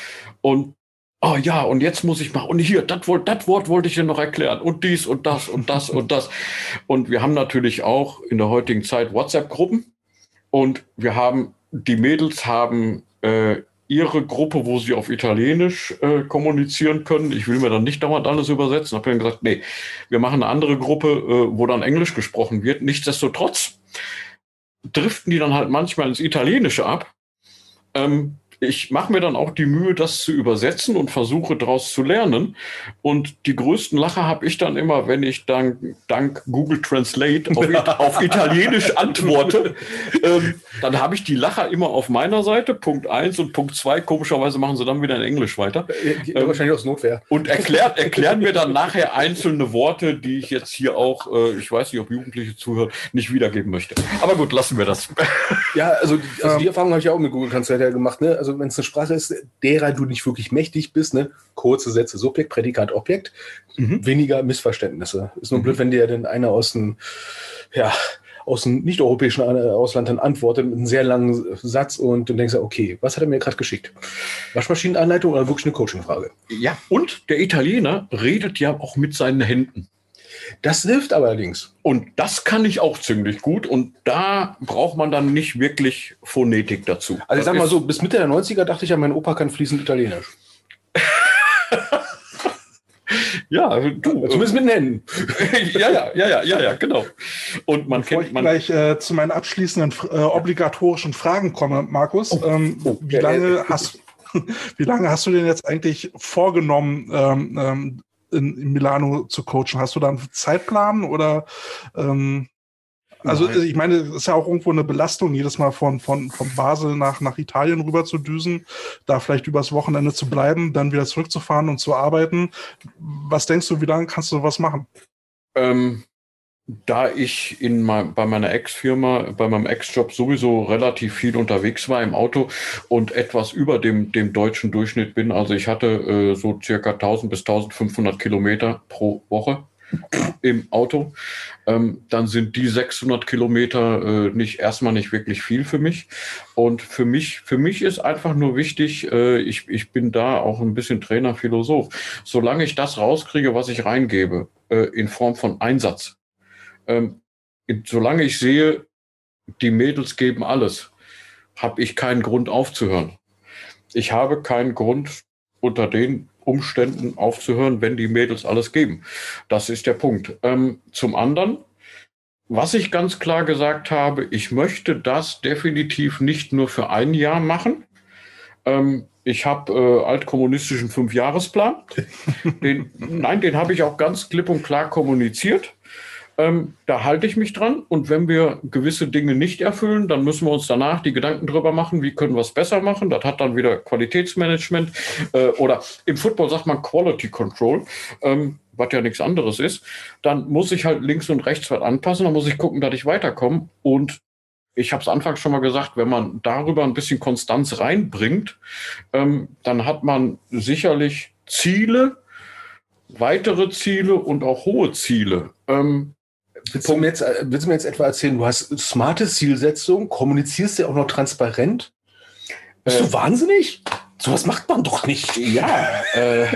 [SPEAKER 3] Und oh ja, und jetzt muss ich mal, und hier, das Wort wollte ich dir noch erklären. Und dies und das und das und das. Und wir haben natürlich auch in der heutigen Zeit WhatsApp-Gruppen. Und wir haben, die Mädels haben äh, ihre Gruppe, wo sie auf Italienisch äh, kommunizieren können. Ich will mir dann nicht dauernd alles übersetzen. Habe dann gesagt, nee, wir machen eine andere Gruppe, äh, wo dann Englisch gesprochen wird. Nichtsdestotrotz driften die dann halt manchmal ins Italienische ab. Ähm, ich mache mir dann auch die Mühe, das zu übersetzen und versuche daraus zu lernen. Und die größten Lacher habe ich dann immer, wenn ich dann dank Google Translate auf, auf Italienisch antworte. Ähm, dann habe ich die Lacher immer auf meiner Seite, Punkt 1 und Punkt 2. Komischerweise machen sie dann wieder in Englisch weiter.
[SPEAKER 1] Äh, ähm, wahrscheinlich aus Notwehr.
[SPEAKER 3] Und erklärt, erklären mir dann nachher einzelne Worte, die ich jetzt hier auch, äh, ich weiß nicht, ob Jugendliche zuhören, nicht wiedergeben möchte. Aber gut, lassen wir das.
[SPEAKER 1] Ja, also, also die Erfahrung habe ich auch mit Google Translate ja gemacht. Ne? Also wenn es eine Sprache ist, derer du nicht wirklich mächtig bist, ne? kurze Sätze, Subjekt, Prädikat, Objekt, mhm. weniger Missverständnisse. Ist nur mhm. blöd, wenn dir denn einer aus dem, ja, aus dem nicht-europäischen Ausland dann antwortet mit einem sehr langen Satz und du denkst, okay, was hat er mir gerade geschickt? Waschmaschinenanleitung oder wirklich eine Coachingfrage?
[SPEAKER 3] Ja, und der Italiener redet ja auch mit seinen Händen.
[SPEAKER 1] Das hilft allerdings.
[SPEAKER 3] Und das kann ich auch ziemlich gut. Und da braucht man dann nicht wirklich Phonetik dazu.
[SPEAKER 1] Also ich sag mal so, bis Mitte der 90er dachte ich ja, mein Opa kann fließend Italienisch.
[SPEAKER 3] ja, du. Zumindest mit den Händen. ja, ja, ja, ja, ja, ja, genau.
[SPEAKER 2] Und man Bevor kennt man. gleich äh, zu meinen abschließenden äh, obligatorischen Fragen komme, Markus. Oh, ähm, oh, wie lange äh, hast wie lange hast du denn jetzt eigentlich vorgenommen, ähm, ähm in, in Milano zu coachen? Hast du da einen Zeitplan oder ähm, also Nein. ich meine, es ist ja auch irgendwo eine Belastung, jedes Mal von, von, von Basel nach, nach Italien rüber zu düsen, da vielleicht übers Wochenende zu bleiben, dann wieder zurückzufahren und zu arbeiten. Was denkst du, wie lange kannst du was machen?
[SPEAKER 3] Ähm, da ich in mein, bei meiner Ex-Firma, bei meinem Ex-Job sowieso relativ viel unterwegs war im Auto und etwas über dem, dem deutschen Durchschnitt bin, also ich hatte äh, so circa 1000 bis 1500 Kilometer pro Woche im Auto, ähm, dann sind die 600 Kilometer äh, nicht erstmal nicht wirklich viel für mich. Und für mich, für mich ist einfach nur wichtig, äh, ich, ich bin da auch ein bisschen Trainer, Philosoph. Solange ich das rauskriege, was ich reingebe, äh, in Form von Einsatz, ähm, solange ich sehe, die Mädels geben alles, habe ich keinen Grund aufzuhören. Ich habe keinen Grund unter den Umständen aufzuhören, wenn die Mädels alles geben. Das ist der Punkt. Ähm, zum anderen was ich ganz klar gesagt habe, ich möchte das definitiv nicht nur für ein Jahr machen. Ähm, ich habe äh, altkommunistischen Fünfjahresplan. Den, nein, den habe ich auch ganz klipp und klar kommuniziert. Ähm, da halte ich mich dran. Und wenn wir gewisse Dinge nicht erfüllen, dann müssen wir uns danach die Gedanken drüber machen, wie können wir es besser machen. Das hat dann wieder Qualitätsmanagement äh, oder im Football sagt man Quality Control. Ähm, was ja nichts anderes ist, dann muss ich halt links und rechts was anpassen, dann muss ich gucken, dass ich weiterkomme. Und ich habe es anfangs schon mal gesagt, wenn man darüber ein bisschen Konstanz reinbringt, ähm, dann hat man sicherlich Ziele, weitere Ziele und auch hohe Ziele. Ähm,
[SPEAKER 1] willst, du mir jetzt, äh, willst du mir jetzt etwa erzählen, du hast smarte Zielsetzung, kommunizierst ja auch noch transparent? Bist äh, du wahnsinnig? Sowas macht man doch nicht.
[SPEAKER 3] Ja, äh,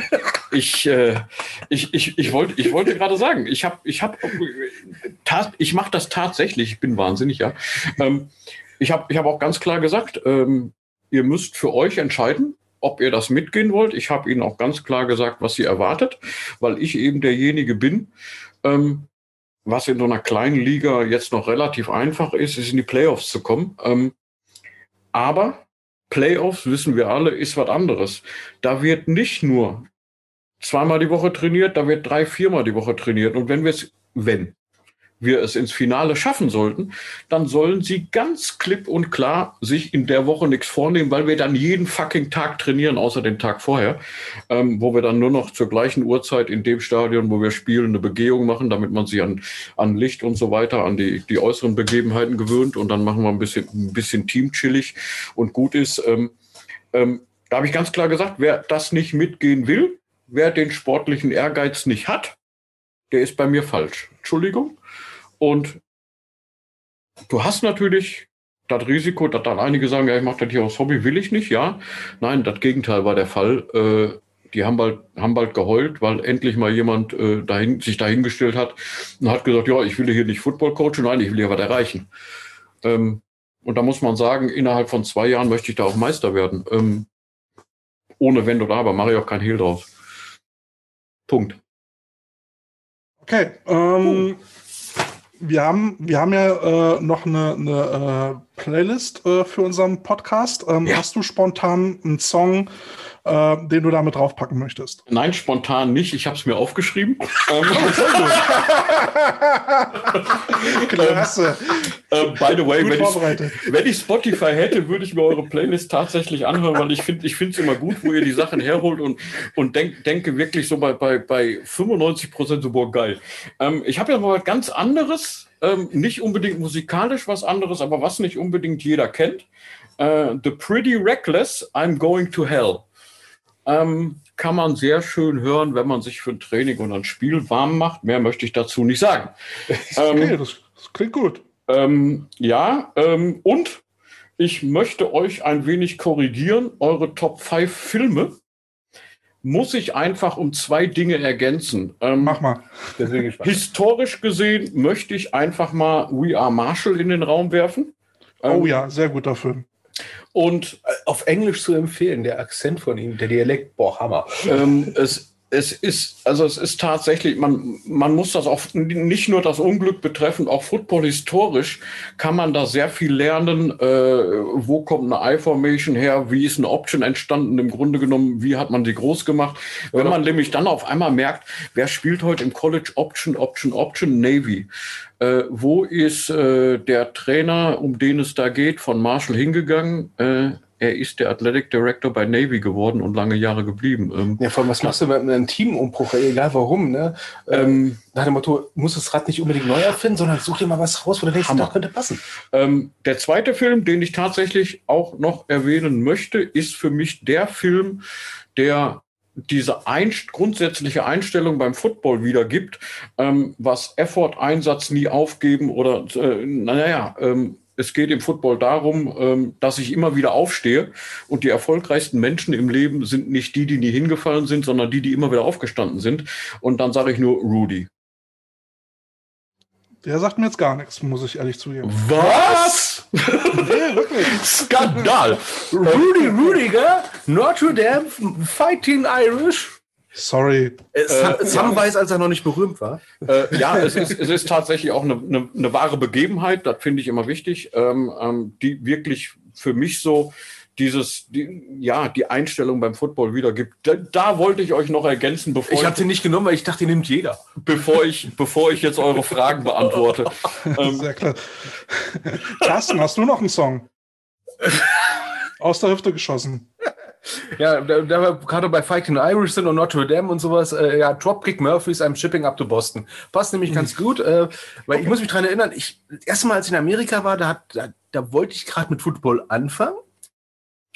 [SPEAKER 3] ich, äh, ich, ich, ich, wollte, ich wollte gerade sagen, ich habe, ich habe, ich mache das tatsächlich. Ich bin wahnsinnig, ja. Ähm, ich habe, ich habe auch ganz klar gesagt, ähm, ihr müsst für euch entscheiden, ob ihr das mitgehen wollt. Ich habe Ihnen auch ganz klar gesagt, was Sie erwartet, weil ich eben derjenige bin, ähm, was in so einer kleinen Liga jetzt noch relativ einfach ist, ist in die Playoffs zu kommen. Ähm, aber Playoffs, wissen wir alle, ist was anderes. Da wird nicht nur zweimal die Woche trainiert, da wird drei, viermal die Woche trainiert. Und wenn wir es, wenn wir es ins Finale schaffen sollten, dann sollen sie ganz klipp und klar sich in der Woche nichts vornehmen, weil wir dann jeden fucking Tag trainieren, außer den Tag vorher, ähm, wo wir dann nur noch zur gleichen Uhrzeit in dem Stadion, wo wir spielen, eine Begehung machen, damit man sich an, an Licht und so weiter, an die, die äußeren Begebenheiten gewöhnt und dann machen wir ein bisschen, ein bisschen teamchillig und gut ist. Ähm, ähm, da habe ich ganz klar gesagt, wer das nicht mitgehen will, wer den sportlichen Ehrgeiz nicht hat, der ist bei mir falsch. Entschuldigung. Und du hast natürlich das Risiko, dass dann einige sagen, ja, ich mache das hier aus Hobby, will ich nicht, ja. Nein, das Gegenteil war der Fall. Äh, die haben bald, haben bald geheult, weil endlich mal jemand äh, dahin, sich dahingestellt hat und hat gesagt, ja, ich will hier nicht Football coachen, nein, ich will hier was erreichen. Ähm, und da muss man sagen, innerhalb von zwei Jahren möchte ich da auch Meister werden. Ähm, ohne Wenn oder Aber, mache ich auch kein Hehl draus. Punkt.
[SPEAKER 2] Okay. Ähm, wir haben, wir haben ja äh, noch eine, eine äh, Playlist äh, für unseren Podcast. Ähm, ja. Hast du spontan einen Song, äh, den du damit draufpacken möchtest?
[SPEAKER 3] Nein, spontan nicht. Ich habe es mir aufgeschrieben. ähm, Klasse. Ähm, by the way, wenn ich, wenn ich, Spotify hätte, würde ich mir eure Playlist tatsächlich anhören, weil ich finde ich es immer gut, wo ihr die Sachen herholt und, und denk, denke wirklich so bei, bei, bei 95 Prozent so, boah, geil. Ähm, ich habe ja mal was ganz anderes, ähm, nicht unbedingt musikalisch was anderes, aber was nicht unbedingt jeder kennt. Uh, The Pretty Reckless, I'm Going to Hell. Ähm, kann man sehr schön hören, wenn man sich für ein Training und ein Spiel warm macht. Mehr möchte ich dazu nicht sagen.
[SPEAKER 2] Okay, ähm, das, das, klingt gut.
[SPEAKER 3] Ähm, ja, ähm, und ich möchte euch ein wenig korrigieren. Eure Top 5 Filme muss ich einfach um zwei Dinge ergänzen.
[SPEAKER 2] Ähm, Mach mal.
[SPEAKER 3] Historisch gesehen möchte ich einfach mal We Are Marshall in den Raum werfen.
[SPEAKER 2] oh ja, sehr guter Film.
[SPEAKER 1] Und äh, auf Englisch zu empfehlen, der Akzent von ihm, der Dialekt, boah, Hammer.
[SPEAKER 3] Ähm, es, es ist, also es ist tatsächlich, man, man muss das auch nicht nur das Unglück betreffen, auch Football historisch kann man da sehr viel lernen. Äh, wo kommt eine I-Formation her? Wie ist eine Option entstanden? Im Grunde genommen, wie hat man sie groß gemacht? Wenn man nämlich dann auf einmal merkt, wer spielt heute im College Option, Option, Option, Navy? Äh, wo ist äh, der Trainer, um den es da geht, von Marshall hingegangen? Äh, er ist der Athletic Director bei Navy geworden und lange Jahre geblieben.
[SPEAKER 1] Ähm, ja, vor allem, was machst du mit einem Teamumbruch, egal warum, ne? Ähm, Nach dem Motto, muss das Rad nicht unbedingt neu erfinden, sondern such dir mal was raus, wo du denkst, das könnte passen.
[SPEAKER 3] Ähm, der zweite Film, den ich tatsächlich auch noch erwähnen möchte, ist für mich der Film, der diese Einst grundsätzliche Einstellung beim Football wiedergibt, ähm, was Effort, Einsatz nie aufgeben oder, äh, naja, ähm, es geht im Football darum, ähm, dass ich immer wieder aufstehe und die erfolgreichsten Menschen im Leben sind nicht die, die nie hingefallen sind, sondern die, die immer wieder aufgestanden sind. Und dann sage ich nur Rudy.
[SPEAKER 2] Der sagt mir jetzt gar nichts, muss ich ehrlich zugeben.
[SPEAKER 3] Was?
[SPEAKER 1] nee, wirklich. Skandal. Rudy Rudiger, Notre Dame, Fighting Irish.
[SPEAKER 2] Sorry.
[SPEAKER 1] Äh, Sam, Sam weiß, als er noch nicht berühmt war.
[SPEAKER 3] Äh, ja, es ist, es ist tatsächlich auch eine, eine, eine wahre Begebenheit, das finde ich immer wichtig, ähm, ähm, die wirklich für mich so dieses, die, ja, die Einstellung beim Football wiedergibt. Da, da wollte ich euch noch ergänzen, bevor
[SPEAKER 1] Ich habe den nicht genommen, weil ich dachte, den nimmt jeder.
[SPEAKER 3] bevor ich, bevor ich jetzt eure Fragen beantworte. Ähm,
[SPEAKER 2] Sehr klar. Carsten, hast du noch einen Song? Aus der Hüfte geschossen.
[SPEAKER 1] Ja, da, da wir gerade bei Fighting Irish sind und Notre Dame und sowas, äh, ja, Dropkick Murphys, I'm shipping up to Boston. Passt nämlich ganz gut, äh, weil ich muss mich dran erinnern, ich, das erste Mal, als ich in Amerika war, da, hat, da, da wollte ich gerade mit Football anfangen.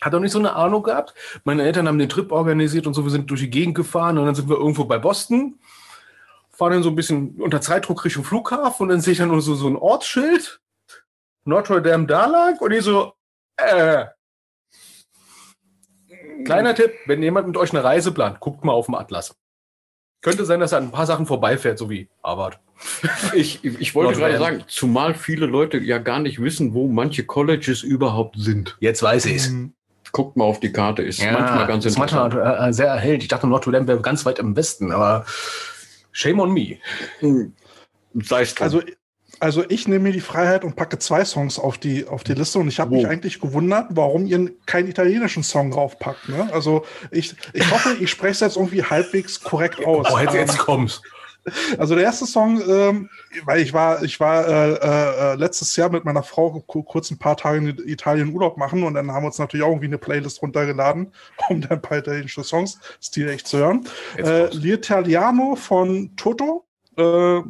[SPEAKER 1] Hat auch nicht so eine Ahnung gehabt. Meine Eltern haben den Trip organisiert und so, wir sind durch die Gegend gefahren und dann sind wir irgendwo bei Boston, fahren dann so ein bisschen unter Zeitdruck Richtung Flughafen und dann sehe ich dann nur so, so ein Ortsschild, Notre Dame da lag und ich so, äh, Kleiner Tipp, wenn jemand mit euch eine Reise plant, guckt mal auf dem Atlas. Könnte sein, dass er an ein paar Sachen vorbeifährt, so wie Harvard.
[SPEAKER 3] ich, ich wollte gerade sagen, zumal viele Leute ja gar nicht wissen, wo manche Colleges überhaupt sind.
[SPEAKER 1] Jetzt weiß ich es.
[SPEAKER 2] Mhm.
[SPEAKER 3] Guckt mal auf die Karte, ist manchmal ganz
[SPEAKER 1] ist
[SPEAKER 3] interessant.
[SPEAKER 1] manchmal äh, sehr erhellend. Ich dachte, Notre Dame wäre ganz weit im Westen, aber shame on me.
[SPEAKER 3] Hm, Sei es drum.
[SPEAKER 2] Also, also ich nehme mir die Freiheit und packe zwei Songs auf die, auf die Liste und ich habe mich eigentlich gewundert, warum ihr keinen italienischen Song draufpackt. Ne? Also ich, ich hoffe, ich spreche es jetzt irgendwie halbwegs korrekt aus.
[SPEAKER 1] Oh, jetzt, jetzt kommst.
[SPEAKER 2] Also der erste Song, ähm, weil ich war, ich war äh, äh, letztes Jahr mit meiner Frau ku- kurz ein paar Tage in Italien Urlaub machen und dann haben wir uns natürlich auch irgendwie eine Playlist runtergeladen, um dann ein paar italienische Songs stilecht zu hören. Äh. L'Italiano von Toto. Äh,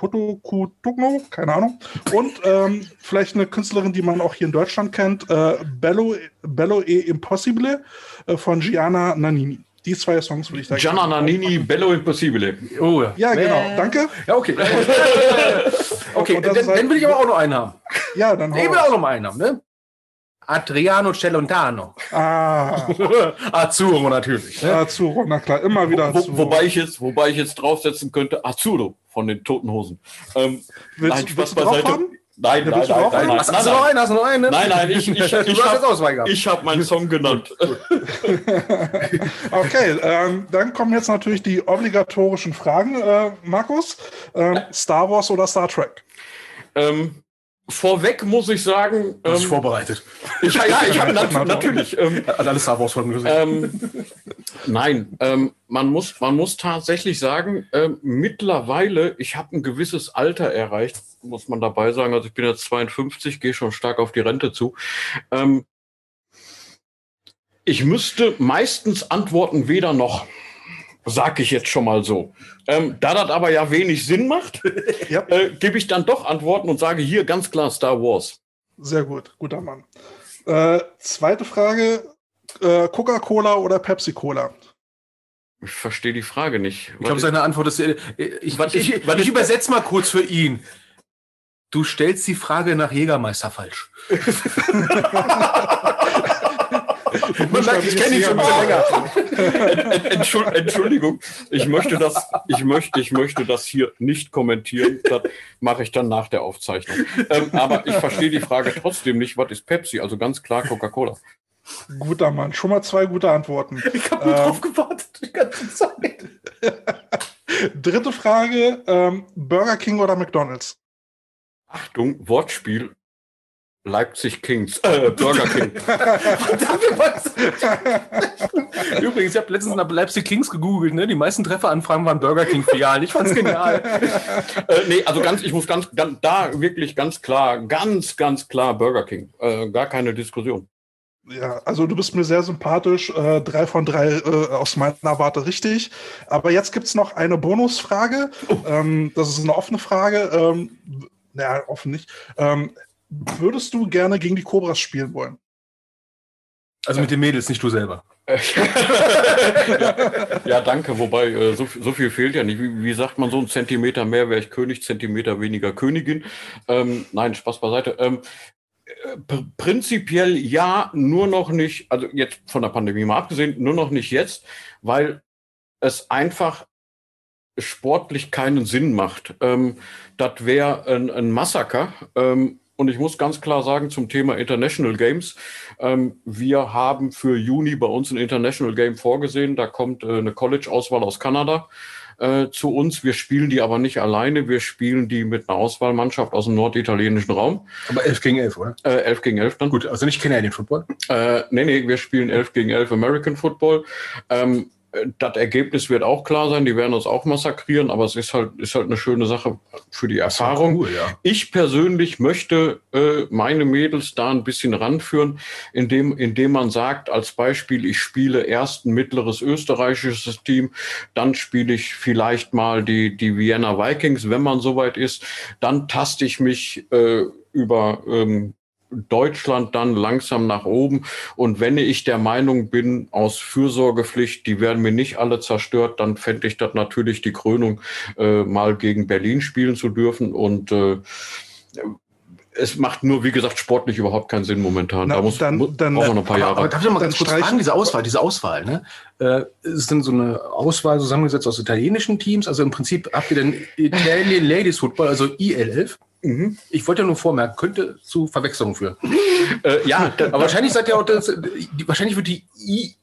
[SPEAKER 2] Toto Cutugno, keine Ahnung. Und ähm, vielleicht eine Künstlerin, die man auch hier in Deutschland kennt, äh, Bello, Bello e Impossibile äh, von Gianna Nannini. Die zwei Songs würde ich da
[SPEAKER 3] Gianna Nannini, Bello Impossibile.
[SPEAKER 1] Oh, ja.
[SPEAKER 2] Ja, genau. Danke.
[SPEAKER 1] Ja, okay. okay,
[SPEAKER 2] Und
[SPEAKER 1] dann,
[SPEAKER 2] halt-
[SPEAKER 1] dann will ich aber auch noch einen haben.
[SPEAKER 2] Ja, dann
[SPEAKER 1] Ich will auch noch mal einen haben, ne? Adriano Celentano.
[SPEAKER 2] Ah,
[SPEAKER 1] Azzurro natürlich. Ne?
[SPEAKER 2] Azzurro, na klar, immer wieder
[SPEAKER 3] Wo,
[SPEAKER 2] Azzurro.
[SPEAKER 3] wobei, ich jetzt, wobei ich jetzt draufsetzen könnte, Azzurro von den Toten Hosen. Ähm,
[SPEAKER 2] willst,
[SPEAKER 3] nein,
[SPEAKER 2] du-
[SPEAKER 3] Spaß beiseite. Nein, nein, nein, nein, nein,
[SPEAKER 1] Hast, hast du noch einen? Hast du noch einen? Ne?
[SPEAKER 3] Nein, nein, ich, ich, ich,
[SPEAKER 1] jetzt
[SPEAKER 3] habe ich hab meinen Song genannt.
[SPEAKER 2] Okay, ähm, dann kommen jetzt natürlich die obligatorischen Fragen, äh, Markus. Ähm, Star Wars oder Star Trek?
[SPEAKER 3] ähm, vorweg muss ich sagen,
[SPEAKER 1] Du hast dich
[SPEAKER 3] ähm,
[SPEAKER 1] vorbereitet.
[SPEAKER 3] ich, ja, ich habe nat natürlich. Ähm,
[SPEAKER 1] Hat alles Star Wars gesehen.
[SPEAKER 3] ähm, nein, ähm, man, muss, man muss tatsächlich sagen, ähm, mittlerweile, ich habe ein gewisses Alter erreicht, muss man dabei sagen. Also ich bin jetzt 52, gehe schon stark auf die Rente zu. Ähm, ich müsste meistens antworten, weder noch. Sag ich jetzt schon mal so. Ähm, da das aber ja wenig Sinn macht,
[SPEAKER 2] Ja,
[SPEAKER 3] äh, gebe ich dann doch Antworten und sage hier ganz klar Star Wars.
[SPEAKER 2] sehr gut, guter Mann. Äh, zweite Frage: äh, Coca-Cola oder Pepsi-Cola?
[SPEAKER 3] Ich verstehe die Frage nicht.
[SPEAKER 1] ich glaube, seine Antwort ist. äh, Ich,
[SPEAKER 3] Was
[SPEAKER 1] ich, ich, ich übersetze mal kurz für ihn. Du stellst die Frage nach Jägermeister falsch. Man merkt, ich kenne ihn schon ein bisschen länger.
[SPEAKER 3] Entschuld, Entschuldigung, ich möchte, das, ich, möchte, ich möchte das hier nicht kommentieren. Das mache ich dann nach der Aufzeichnung. Ähm, aber ich verstehe die Frage trotzdem nicht. Was ist Pepsi? Also ganz klar Coca-Cola.
[SPEAKER 2] Guter Mann, schon mal zwei gute Antworten.
[SPEAKER 1] Ich habe nur
[SPEAKER 2] Ähm.
[SPEAKER 1] drauf gewartet die ganze Zeit.
[SPEAKER 2] Dritte Frage: ähm, Burger King oder McDonalds?
[SPEAKER 3] Achtung, Wortspiel. Leipzig Kings. Äh, Burger King.
[SPEAKER 1] Übrigens, ich habe letztens nach Leipzig Kings gegoogelt. Ne? Die meisten Trefferanfragen waren Burger King Filialen. Ich fand's genial.
[SPEAKER 3] äh, nee, also ganz, ich muss ganz, ganz, da wirklich ganz klar, ganz, ganz klar Burger King. Äh, gar keine Diskussion.
[SPEAKER 2] Ja, also du bist mir sehr sympathisch. Äh, drei von drei äh, aus meiner Warte richtig. Aber jetzt gibt's noch eine Bonusfrage. Ähm, das ist eine offene Frage. Ähm, naja, offen nicht. Ähm, würdest du gerne gegen die Cobras spielen wollen?
[SPEAKER 1] Also mit den Mädels, nicht du selber.
[SPEAKER 3] ja, danke. Wobei, äh, so, so viel fehlt ja nicht. Wie, wie sagt man so, ein Zentimeter mehr wäre ich König, Zentimeter weniger Königin. Ähm, nein, Spaß beiseite. Ähm, äh, pr prinzipiell ja, nur noch nicht, also jetzt von der Pandemie mal abgesehen, nur noch nicht jetzt, weil es einfach sportlich keinen Sinn macht. Ähm, das wäre ein, ein Massaker. Ähm, Und ich muss ganz klar sagen zum Thema International Games, ähm, wir haben für Juni bei uns ein International Game vorgesehen. Da kommt äh, eine College-Auswahl aus Kanada äh, zu uns. Wir spielen die aber nicht alleine. Wir spielen die mit einer Auswahlmannschaft aus dem norditalienischen Raum.
[SPEAKER 1] Aber 11 gegen 11, oder?
[SPEAKER 3] Äh, 11 gegen 11 dann.
[SPEAKER 1] Gut, also nicht Canadian Football.
[SPEAKER 3] Äh, nee, nee, wir spielen 11 gegen 11 American Football. Ähm, das Ergebnis wird auch klar sein, die werden uns auch massakrieren, aber es ist halt, ist halt eine schöne Sache für die Erfahrung. Cool, ja. Ich persönlich möchte äh, meine Mädels da ein bisschen ranführen, indem, indem man sagt, als Beispiel, ich spiele erst ein mittleres österreichisches Team, dann spiele ich vielleicht mal die, die Vienna Vikings, wenn man soweit ist, dann taste ich mich äh, über ähm, Deutschland dann langsam nach oben. Und wenn ich der Meinung bin, aus Fürsorgepflicht, die werden mir nicht alle zerstört, dann fände ich das natürlich die Krönung, äh, mal gegen Berlin spielen zu dürfen. Und äh, es macht nur, wie gesagt, sportlich überhaupt keinen Sinn momentan.
[SPEAKER 2] Na,
[SPEAKER 3] da muss,
[SPEAKER 2] dann,
[SPEAKER 3] muss
[SPEAKER 2] dann,
[SPEAKER 3] auch noch ein paar Jahre.
[SPEAKER 1] Aber, aber darf ich mal ganz kurz fragen, diese Auswahl, diese Auswahl, ne? Äh, ist denn so eine Auswahl zusammengesetzt aus italienischen Teams? Also im Prinzip habt ihr denn Italian Ladies Football, also IL11? Mhm. Ich wollte ja nur vormerken, könnte zu Verwechslungen führen. äh, ja, aber wahrscheinlich seid ihr auch das, die, wahrscheinlich wird die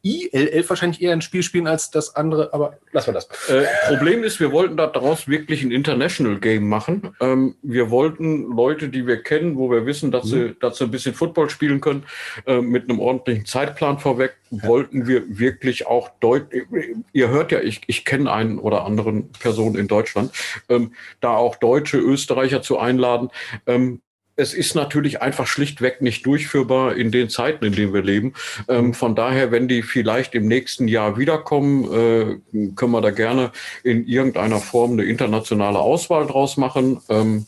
[SPEAKER 1] IL11 wahrscheinlich eher ein Spiel spielen als das andere, aber lassen wir das.
[SPEAKER 3] Äh, Problem ist, wir wollten daraus wirklich ein International Game machen. Ähm, wir wollten Leute, die wir kennen, wo wir wissen, dass, mhm. sie, dass sie ein bisschen Football spielen können, äh, mit einem ordentlichen Zeitplan vorweg. Wollten wir wirklich auch deutlich, ihr hört ja, ich, ich kenne einen oder anderen Personen in Deutschland, ähm, da auch Deutsche, Österreicher zu einladen. Ähm, es ist natürlich einfach schlichtweg nicht durchführbar in den Zeiten, in denen wir leben. Ähm, von daher, wenn die vielleicht im nächsten Jahr wiederkommen, äh, können wir da gerne in irgendeiner Form eine internationale Auswahl draus machen. Ähm,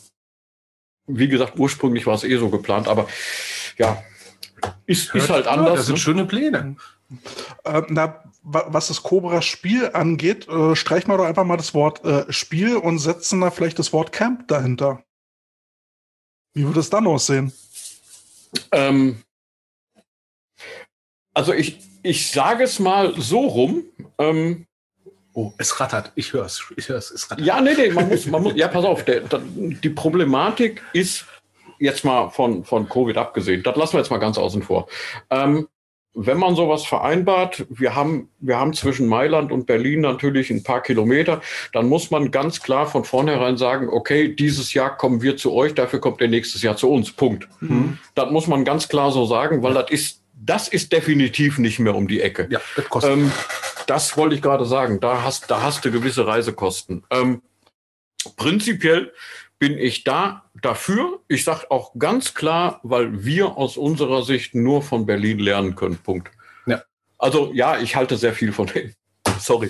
[SPEAKER 3] wie gesagt, ursprünglich war es eh so geplant, aber ja, ist, ist halt anders.
[SPEAKER 1] Das sind ne? schöne Pläne.
[SPEAKER 2] Äh, na, was das Cobra Spiel angeht, äh, streichen wir doch einfach mal das Wort äh, Spiel und setzen da vielleicht das Wort Camp dahinter. Wie würde es dann aussehen?
[SPEAKER 3] Ähm, also ich, ich sage es mal so rum. Ähm,
[SPEAKER 1] oh, es rattert. Ich höre es. Ich hör's,
[SPEAKER 3] es rattert. Ja, nee, nee, man muss, man muss, ja, pass auf. Der, der, die Problematik ist jetzt mal von, von Covid abgesehen. Das lassen wir jetzt mal ganz außen vor. Ähm, wenn man sowas vereinbart, wir haben, wir haben zwischen Mailand und Berlin natürlich ein paar Kilometer, dann muss man ganz klar von vornherein sagen, okay, dieses Jahr kommen wir zu euch, dafür kommt ihr nächstes Jahr zu uns. Punkt. Mhm. Das muss man ganz klar so sagen, weil das ist, das ist definitiv nicht mehr um die Ecke. Ja, das kostet. Ähm, das wollte ich gerade sagen. Da hast, da hast du gewisse Reisekosten. Ähm, prinzipiell bin ich da dafür. Ich sage auch ganz klar, weil wir aus unserer Sicht nur von Berlin lernen können. Punkt. Ja. Also ja, ich halte sehr viel von denen. Sorry.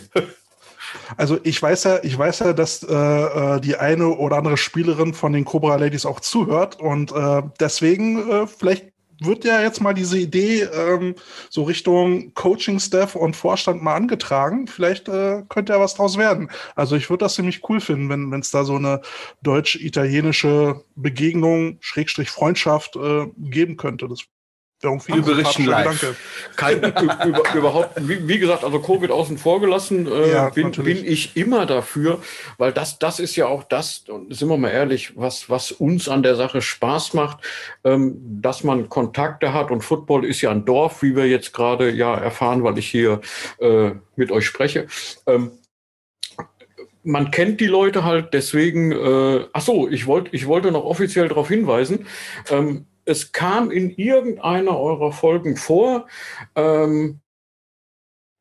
[SPEAKER 2] Also ich weiß ja, ich weiß ja, dass äh, äh, die eine oder andere Spielerin von den Cobra Ladies auch zuhört und äh, deswegen äh, vielleicht wird ja jetzt mal diese Idee ähm, so Richtung Coaching-Staff und Vorstand mal angetragen. Vielleicht äh, könnte ja was draus werden. Also ich würde das ziemlich cool finden, wenn es da so eine deutsch-italienische Begegnung, Schrägstrich Freundschaft äh, geben könnte. Das
[SPEAKER 1] irgendwie wir berichten live.
[SPEAKER 3] Kein, über, überhaupt, wie, wie, gesagt, also Covid außen vor gelassen, äh, ja, bin, bin, ich immer dafür, weil das, das ist ja auch das, und sind wir mal ehrlich, was, was uns an der Sache Spaß macht, ähm, dass man Kontakte hat und Football ist ja ein Dorf, wie wir jetzt gerade ja erfahren, weil ich hier äh, mit euch spreche. Ähm, man kennt die Leute halt, deswegen, äh, ach so, ich wollte ich wollte noch offiziell darauf hinweisen, ähm, es kam in irgendeiner eurer Folgen vor, ähm,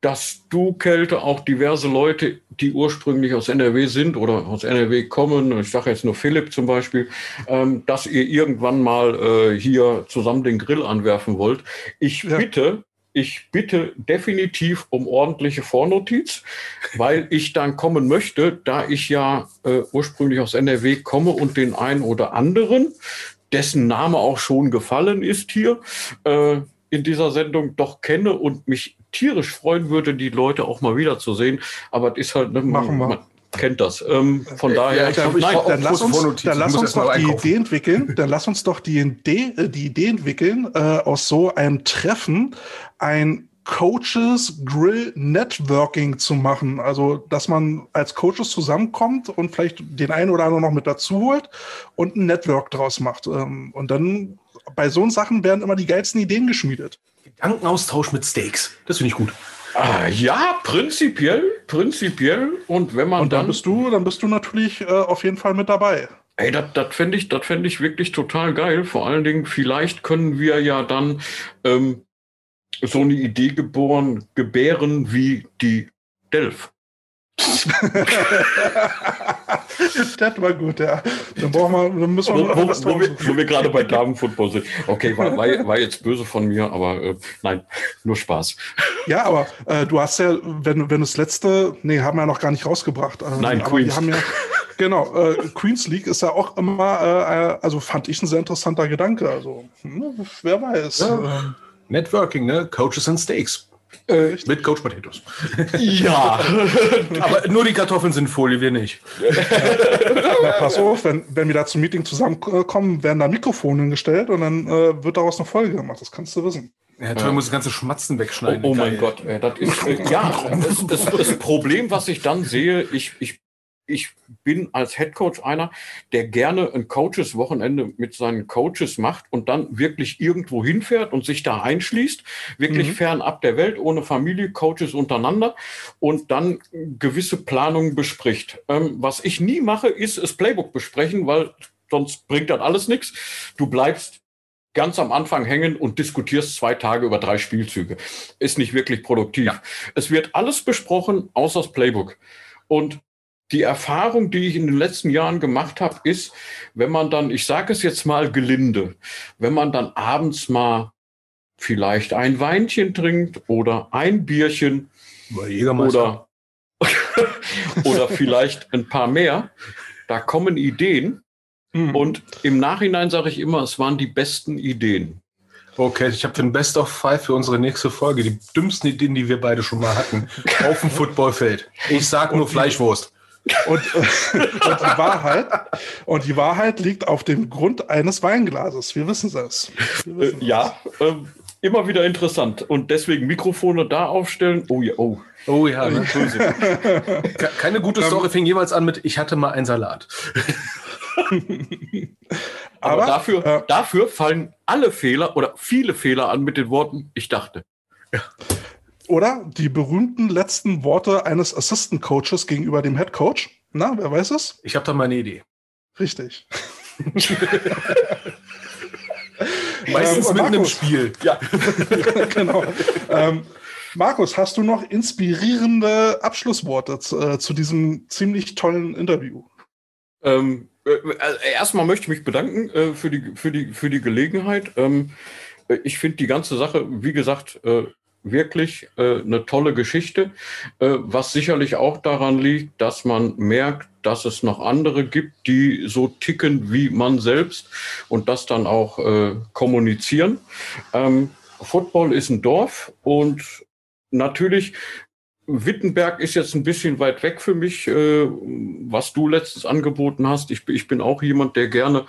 [SPEAKER 3] dass du, Kälte, auch diverse Leute, die ursprünglich aus NRW sind oder aus NRW kommen, ich sage jetzt nur Philipp zum Beispiel, ähm, dass ihr irgendwann mal äh, hier zusammen den Grill anwerfen wollt. Ich ja. bitte, ich bitte definitiv um ordentliche Vornotiz, weil ich dann kommen möchte, da ich ja äh, ursprünglich aus NRW komme und den einen oder anderen, dessen Name auch schon gefallen ist hier äh, in dieser Sendung, doch kenne und mich tierisch freuen würde, die Leute auch mal wiederzusehen. Aber es ist halt, ne,
[SPEAKER 2] Machen wir. man
[SPEAKER 3] kennt das. Ähm, von äh, daher,
[SPEAKER 2] ja, glaub, nein, dann lass uns, dann lass uns doch die Idee entwickeln. Dann lass uns doch die Idee, äh, die Idee entwickeln, äh, aus so einem Treffen ein Coaches Grill Networking zu machen. Also, dass man als Coaches zusammenkommt und vielleicht den einen oder anderen noch mit dazu holt und ein Network draus macht. Ähm, und dann bei so Sachen werden immer die geilsten Ideen geschmiedet.
[SPEAKER 1] Gedankenaustausch mit Steaks. Das finde ich gut.
[SPEAKER 3] Ah, ja, prinzipiell, prinzipiell. Und wenn man
[SPEAKER 2] Und dann
[SPEAKER 3] dann.
[SPEAKER 2] bist du, dann bist du natürlich äh, auf jeden Fall mit dabei.
[SPEAKER 3] Ey, das fände ich, das fänd ich wirklich total geil. Vor allen Dingen, vielleicht können wir ja dann ähm, so eine Idee geboren, gebären wie die Delf.
[SPEAKER 2] das war gut, ja. Dann brauchen wir, dann müssen
[SPEAKER 3] Wo,
[SPEAKER 2] wir
[SPEAKER 3] wo,
[SPEAKER 2] was
[SPEAKER 3] wo, wir, wo wir gerade bei Damenfootball sind. Okay, war, war, war jetzt böse von mir, aber äh, nein, nur Spaß.
[SPEAKER 2] Ja, aber äh, du hast ja, wenn, wenn das letzte, nee, haben wir ja noch gar nicht rausgebracht. Ähm,
[SPEAKER 3] Nein, Queens.
[SPEAKER 2] Ja, genau, äh, Queens League ist ja auch immer, äh, äh, also fand ich ein sehr interessanter Gedanke. Also, hm, wer weiß.
[SPEAKER 1] Ja. Networking, ne? Coaches and Steaks.
[SPEAKER 3] Äh,
[SPEAKER 1] Mit Coach Potatoes.
[SPEAKER 3] ja.
[SPEAKER 1] Aber nur die Kartoffeln sind Folie, wir nicht.
[SPEAKER 2] na, pass auf, wenn, wenn wir da zum Meeting zusammenkommen, werden da Mikrofone hingestellt und dann äh, wird daraus eine Folge gemacht. Das kannst du wissen.
[SPEAKER 1] Ja, toll, muss das ganze Schmatzen
[SPEAKER 3] Oh,
[SPEAKER 1] wegschneiden.
[SPEAKER 3] oh mein
[SPEAKER 1] Geil.
[SPEAKER 3] Gott, äh, das ist äh, ja das, das, das Problem, was ich dann sehe. Ich, ich, ich bin als Headcoach einer, der gerne ein Coaches-Wochenende mit seinen Coaches macht und dann wirklich irgendwo hinfährt und sich da einschließt, wirklich
[SPEAKER 2] Mhm.
[SPEAKER 3] fernab der Welt, ohne Familie, Coaches untereinander und dann gewisse Planungen bespricht. Ähm, was ich nie mache, ist das Playbook besprechen, weil sonst bringt das alles nichts. Du bleibst ganz am Anfang hängen und diskutierst zwei Tage über drei Spielzüge. Ist nicht wirklich produktiv. Es wird alles besprochen, außer das Playbook. Und die Erfahrung, die ich in den letzten Jahren gemacht habe, ist, wenn man dann, ich sage es jetzt mal gelinde, wenn man dann abends mal vielleicht ein Weinchen trinkt oder ein Bierchen oder, oder vielleicht ein paar mehr, da kommen Ideen.
[SPEAKER 2] Mhm.
[SPEAKER 3] Und im Nachhinein sage ich immer, es waren die besten Ideen.
[SPEAKER 1] Okay, ich habe den Best of Five für unsere nächste Folge. Die dümmsten Ideen, die wir beide schon mal hatten. auf dem Footballfeld. Ich sag nur Fleischwurst.
[SPEAKER 2] Und, äh, und die Wahrheit, und die Wahrheit liegt auf dem Grund eines Weinglases. Wir wissen es.
[SPEAKER 3] Äh, ja, ähm, immer wieder interessant. Und deswegen Mikrofone da aufstellen. Oh ja, oh.
[SPEAKER 1] Oh ja, ne? Keine gute Story fing jeweils an mit, ich hatte mal einen Salat.
[SPEAKER 3] Aber,
[SPEAKER 2] Aber,
[SPEAKER 3] dafür,
[SPEAKER 2] äh,
[SPEAKER 3] dafür fallen alle Fehler oder viele Fehler an mit den Worten, ich dachte.
[SPEAKER 2] Oder die berühmten letzten Worte eines Assistant Coaches gegenüber dem Head Coach. Na, wer weiß es?
[SPEAKER 1] Ich habe da mal eine Idee.
[SPEAKER 2] Richtig.
[SPEAKER 1] Meistens
[SPEAKER 2] Ähm,
[SPEAKER 1] im
[SPEAKER 2] Markus.
[SPEAKER 1] Spiel.
[SPEAKER 3] Ja.
[SPEAKER 2] genau. Ähm, Markus, hast du noch inspirierende Abschlussworte zu, äh, zu diesem ziemlich tollen Interview?
[SPEAKER 3] Ähm, äh, also erstmal möchte ich mich bedanken äh, für, die, für, die, für die Gelegenheit. Ähm, äh, ich finde die ganze Sache, wie gesagt, äh, wirklich äh, eine tolle Geschichte, äh, was sicherlich auch daran liegt, dass man merkt, dass es noch andere gibt, die so ticken wie man selbst und das dann auch äh, kommunizieren. Ähm, Football ist ein Dorf und natürlich Wittenberg ist jetzt ein bisschen weit weg für mich, äh, was du letztens angeboten hast. Ich, ich bin auch jemand, der gerne,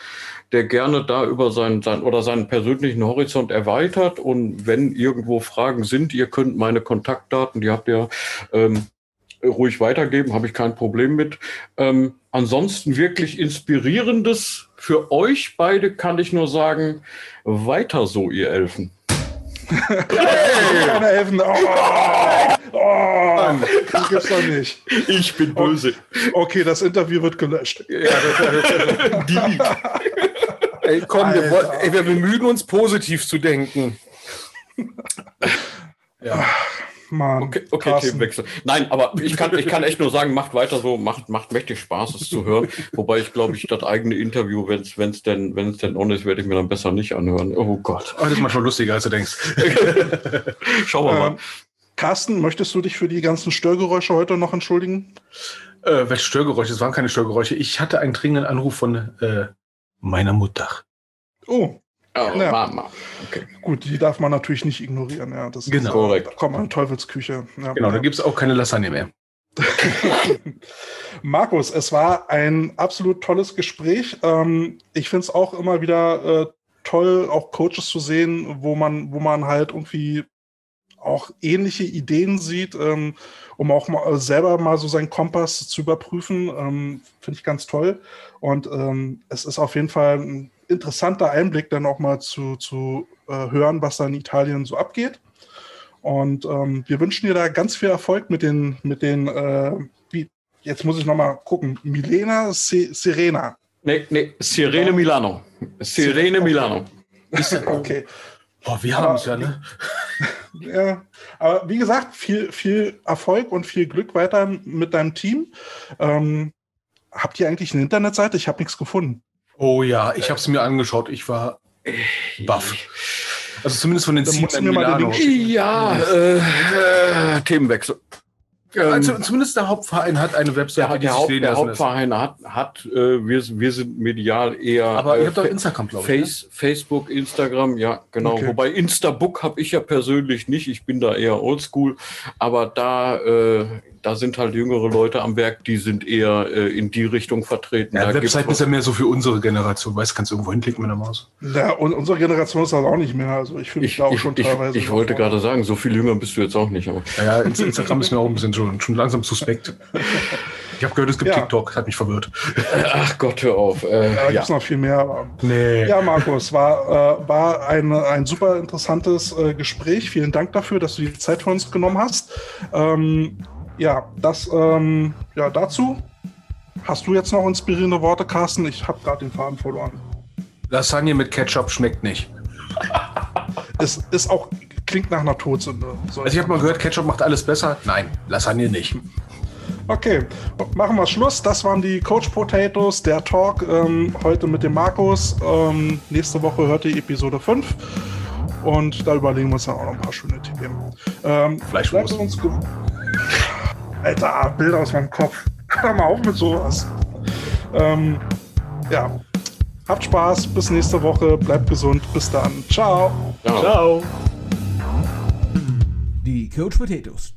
[SPEAKER 3] der gerne da über seinen, sein, oder seinen persönlichen Horizont erweitert. Und wenn irgendwo Fragen sind, ihr könnt meine Kontaktdaten, die habt ihr ähm, ruhig weitergeben, habe ich kein Problem mit. Ähm, ansonsten wirklich inspirierendes für euch beide kann ich nur sagen, weiter so, ihr Elfen.
[SPEAKER 2] Keine Elfen. Oh, oh, das gibt's doch nicht.
[SPEAKER 3] Ich bin böse.
[SPEAKER 2] Okay, das Interview wird gelöscht.
[SPEAKER 3] Die.
[SPEAKER 1] Ey, komm, wir, wollen- ey, wir bemühen uns, positiv zu denken. Ja.
[SPEAKER 2] Mann,
[SPEAKER 3] Okay, okay. Themenwechsel. Nein, aber ich kann, ich kann echt nur sagen, macht weiter so, macht, macht mächtig Spaß, es zu hören. Wobei ich glaube, ich das eigene Interview, wenn es wenn's denn, wenn's denn on ist, werde ich mir dann besser nicht anhören. Oh Gott.
[SPEAKER 1] Oh, das ist manchmal lustiger, als du denkst.
[SPEAKER 3] Schauen wir
[SPEAKER 2] Ähm,
[SPEAKER 3] mal.
[SPEAKER 2] Carsten, möchtest du dich für die ganzen Störgeräusche heute noch entschuldigen?
[SPEAKER 1] Äh, welche Störgeräusche? Es waren keine Störgeräusche. Ich hatte einen dringenden Anruf von äh, meiner Mutter.
[SPEAKER 2] Oh,
[SPEAKER 3] Oh,
[SPEAKER 2] ja.
[SPEAKER 3] Mama. Okay.
[SPEAKER 2] gut, die darf man natürlich nicht ignorieren. Ja, das
[SPEAKER 1] Genau.
[SPEAKER 2] Ist,
[SPEAKER 3] Korrekt.
[SPEAKER 2] da kommt man in Teufelsküche. Ja.
[SPEAKER 1] Genau, da gibt es auch keine Lasagne mehr.
[SPEAKER 2] Markus, es war ein absolut tolles Gespräch. Ähm, ich finde es auch immer wieder äh, toll, auch Coaches zu sehen, wo man, wo man halt irgendwie auch ähnliche Ideen sieht, ähm, um auch mal selber mal so seinen Kompass zu überprüfen. Ähm, Finde ich ganz toll. Und ähm, es ist auf jeden Fall ein interessanter Einblick, dann auch mal zu, zu äh, hören, was da in Italien so abgeht. Und ähm, wir wünschen dir da ganz viel Erfolg mit den, mit den, äh, wie, jetzt muss ich nochmal gucken, Milena C Serena.
[SPEAKER 3] Nee, nee, Sirene Milano. Sirene Milano.
[SPEAKER 2] okay.
[SPEAKER 1] Boah, wir haben es ja, ne?
[SPEAKER 2] ja, aber wie gesagt, viel, viel Erfolg und viel Glück weiter mit deinem Team. Ähm, habt ihr eigentlich eine Internetseite? Ich habe nichts gefunden.
[SPEAKER 1] Oh ja, ich habe es mir angeschaut. Ich war baff. Also zumindest von den.
[SPEAKER 2] Link
[SPEAKER 3] Ja, äh, äh, Themenwechsel. Ähm,
[SPEAKER 1] Also zumindest der Hauptverein hat eine Webseite,
[SPEAKER 3] der,
[SPEAKER 1] die
[SPEAKER 3] der, Haupt, der. Hauptverein hat, hat äh, wir, sind- wir sind medial eher.
[SPEAKER 1] Aber
[SPEAKER 3] äh,
[SPEAKER 1] ihr habt doch Instagram, glaube ich. ne?
[SPEAKER 3] Face, Facebook, Instagram, ja, genau.
[SPEAKER 2] Okay.
[SPEAKER 3] Wobei Instabook habe ich ja persönlich nicht. Ich bin da eher oldschool. Aber da, äh, da sind halt jüngere Leute am Werk, die sind eher äh, in die Richtung vertreten.
[SPEAKER 1] Ja, Webseiten ist ja mehr so für unsere Generation. Weißt kannst du irgendwo hinklicken mit der Maus.
[SPEAKER 2] Ja, und unsere Generation ist das auch nicht mehr. Also ich fühle mich
[SPEAKER 3] ich,
[SPEAKER 2] da auch
[SPEAKER 3] ich,
[SPEAKER 2] schon
[SPEAKER 3] ich,
[SPEAKER 2] teilweise.
[SPEAKER 3] ich wollte
[SPEAKER 2] überfordert.
[SPEAKER 3] gerade sagen, so viel jünger bist du jetzt auch nicht. Aber
[SPEAKER 1] Ja, ja, Inst- Instagram ist mir auch ein bisschen schon, schon langsam suspekt. Ich habe gehört, es gibt
[SPEAKER 2] Ja.
[SPEAKER 1] TikTok, hat mich verwirrt.
[SPEAKER 3] ach Gott, hör auf. Äh,
[SPEAKER 2] Da
[SPEAKER 3] ja.
[SPEAKER 2] gibt es noch viel mehr. Aber
[SPEAKER 1] Nee.
[SPEAKER 2] Ja, Markus, war, äh, war ein, ein super interessantes äh, Gespräch. Vielen Dank dafür, dass du die Zeit für uns genommen hast. Ähm, ja, das ähm, ja, dazu. Hast du jetzt noch inspirierende Worte, Carsten? Ich habe gerade den Faden verloren.
[SPEAKER 1] Lasagne mit Ketchup schmeckt nicht.
[SPEAKER 2] Es ist auch, klingt nach einer Todsünde. So.
[SPEAKER 1] Also ich habe mal gehört, Ketchup macht alles besser. Nein, Lasagne nicht.
[SPEAKER 2] Okay, machen wir Schluss. Das waren die Coach Potatoes, der Talk ähm, heute mit dem Markus. Ähm, nächste Woche hört ihr Episode 5. Und da überlegen wir uns dann auch noch ein paar schöne Themen. Ähm,
[SPEAKER 1] Fleischwurst.
[SPEAKER 2] bleibt uns Alter, Bilder aus meinem Kopf. Hör mal auf mit sowas. Ähm, ja, habt Spaß. Bis nächste Woche. Bleibt gesund. Bis dann. Ciao.
[SPEAKER 3] Ja.
[SPEAKER 1] Ciao.
[SPEAKER 4] the coach potatoes.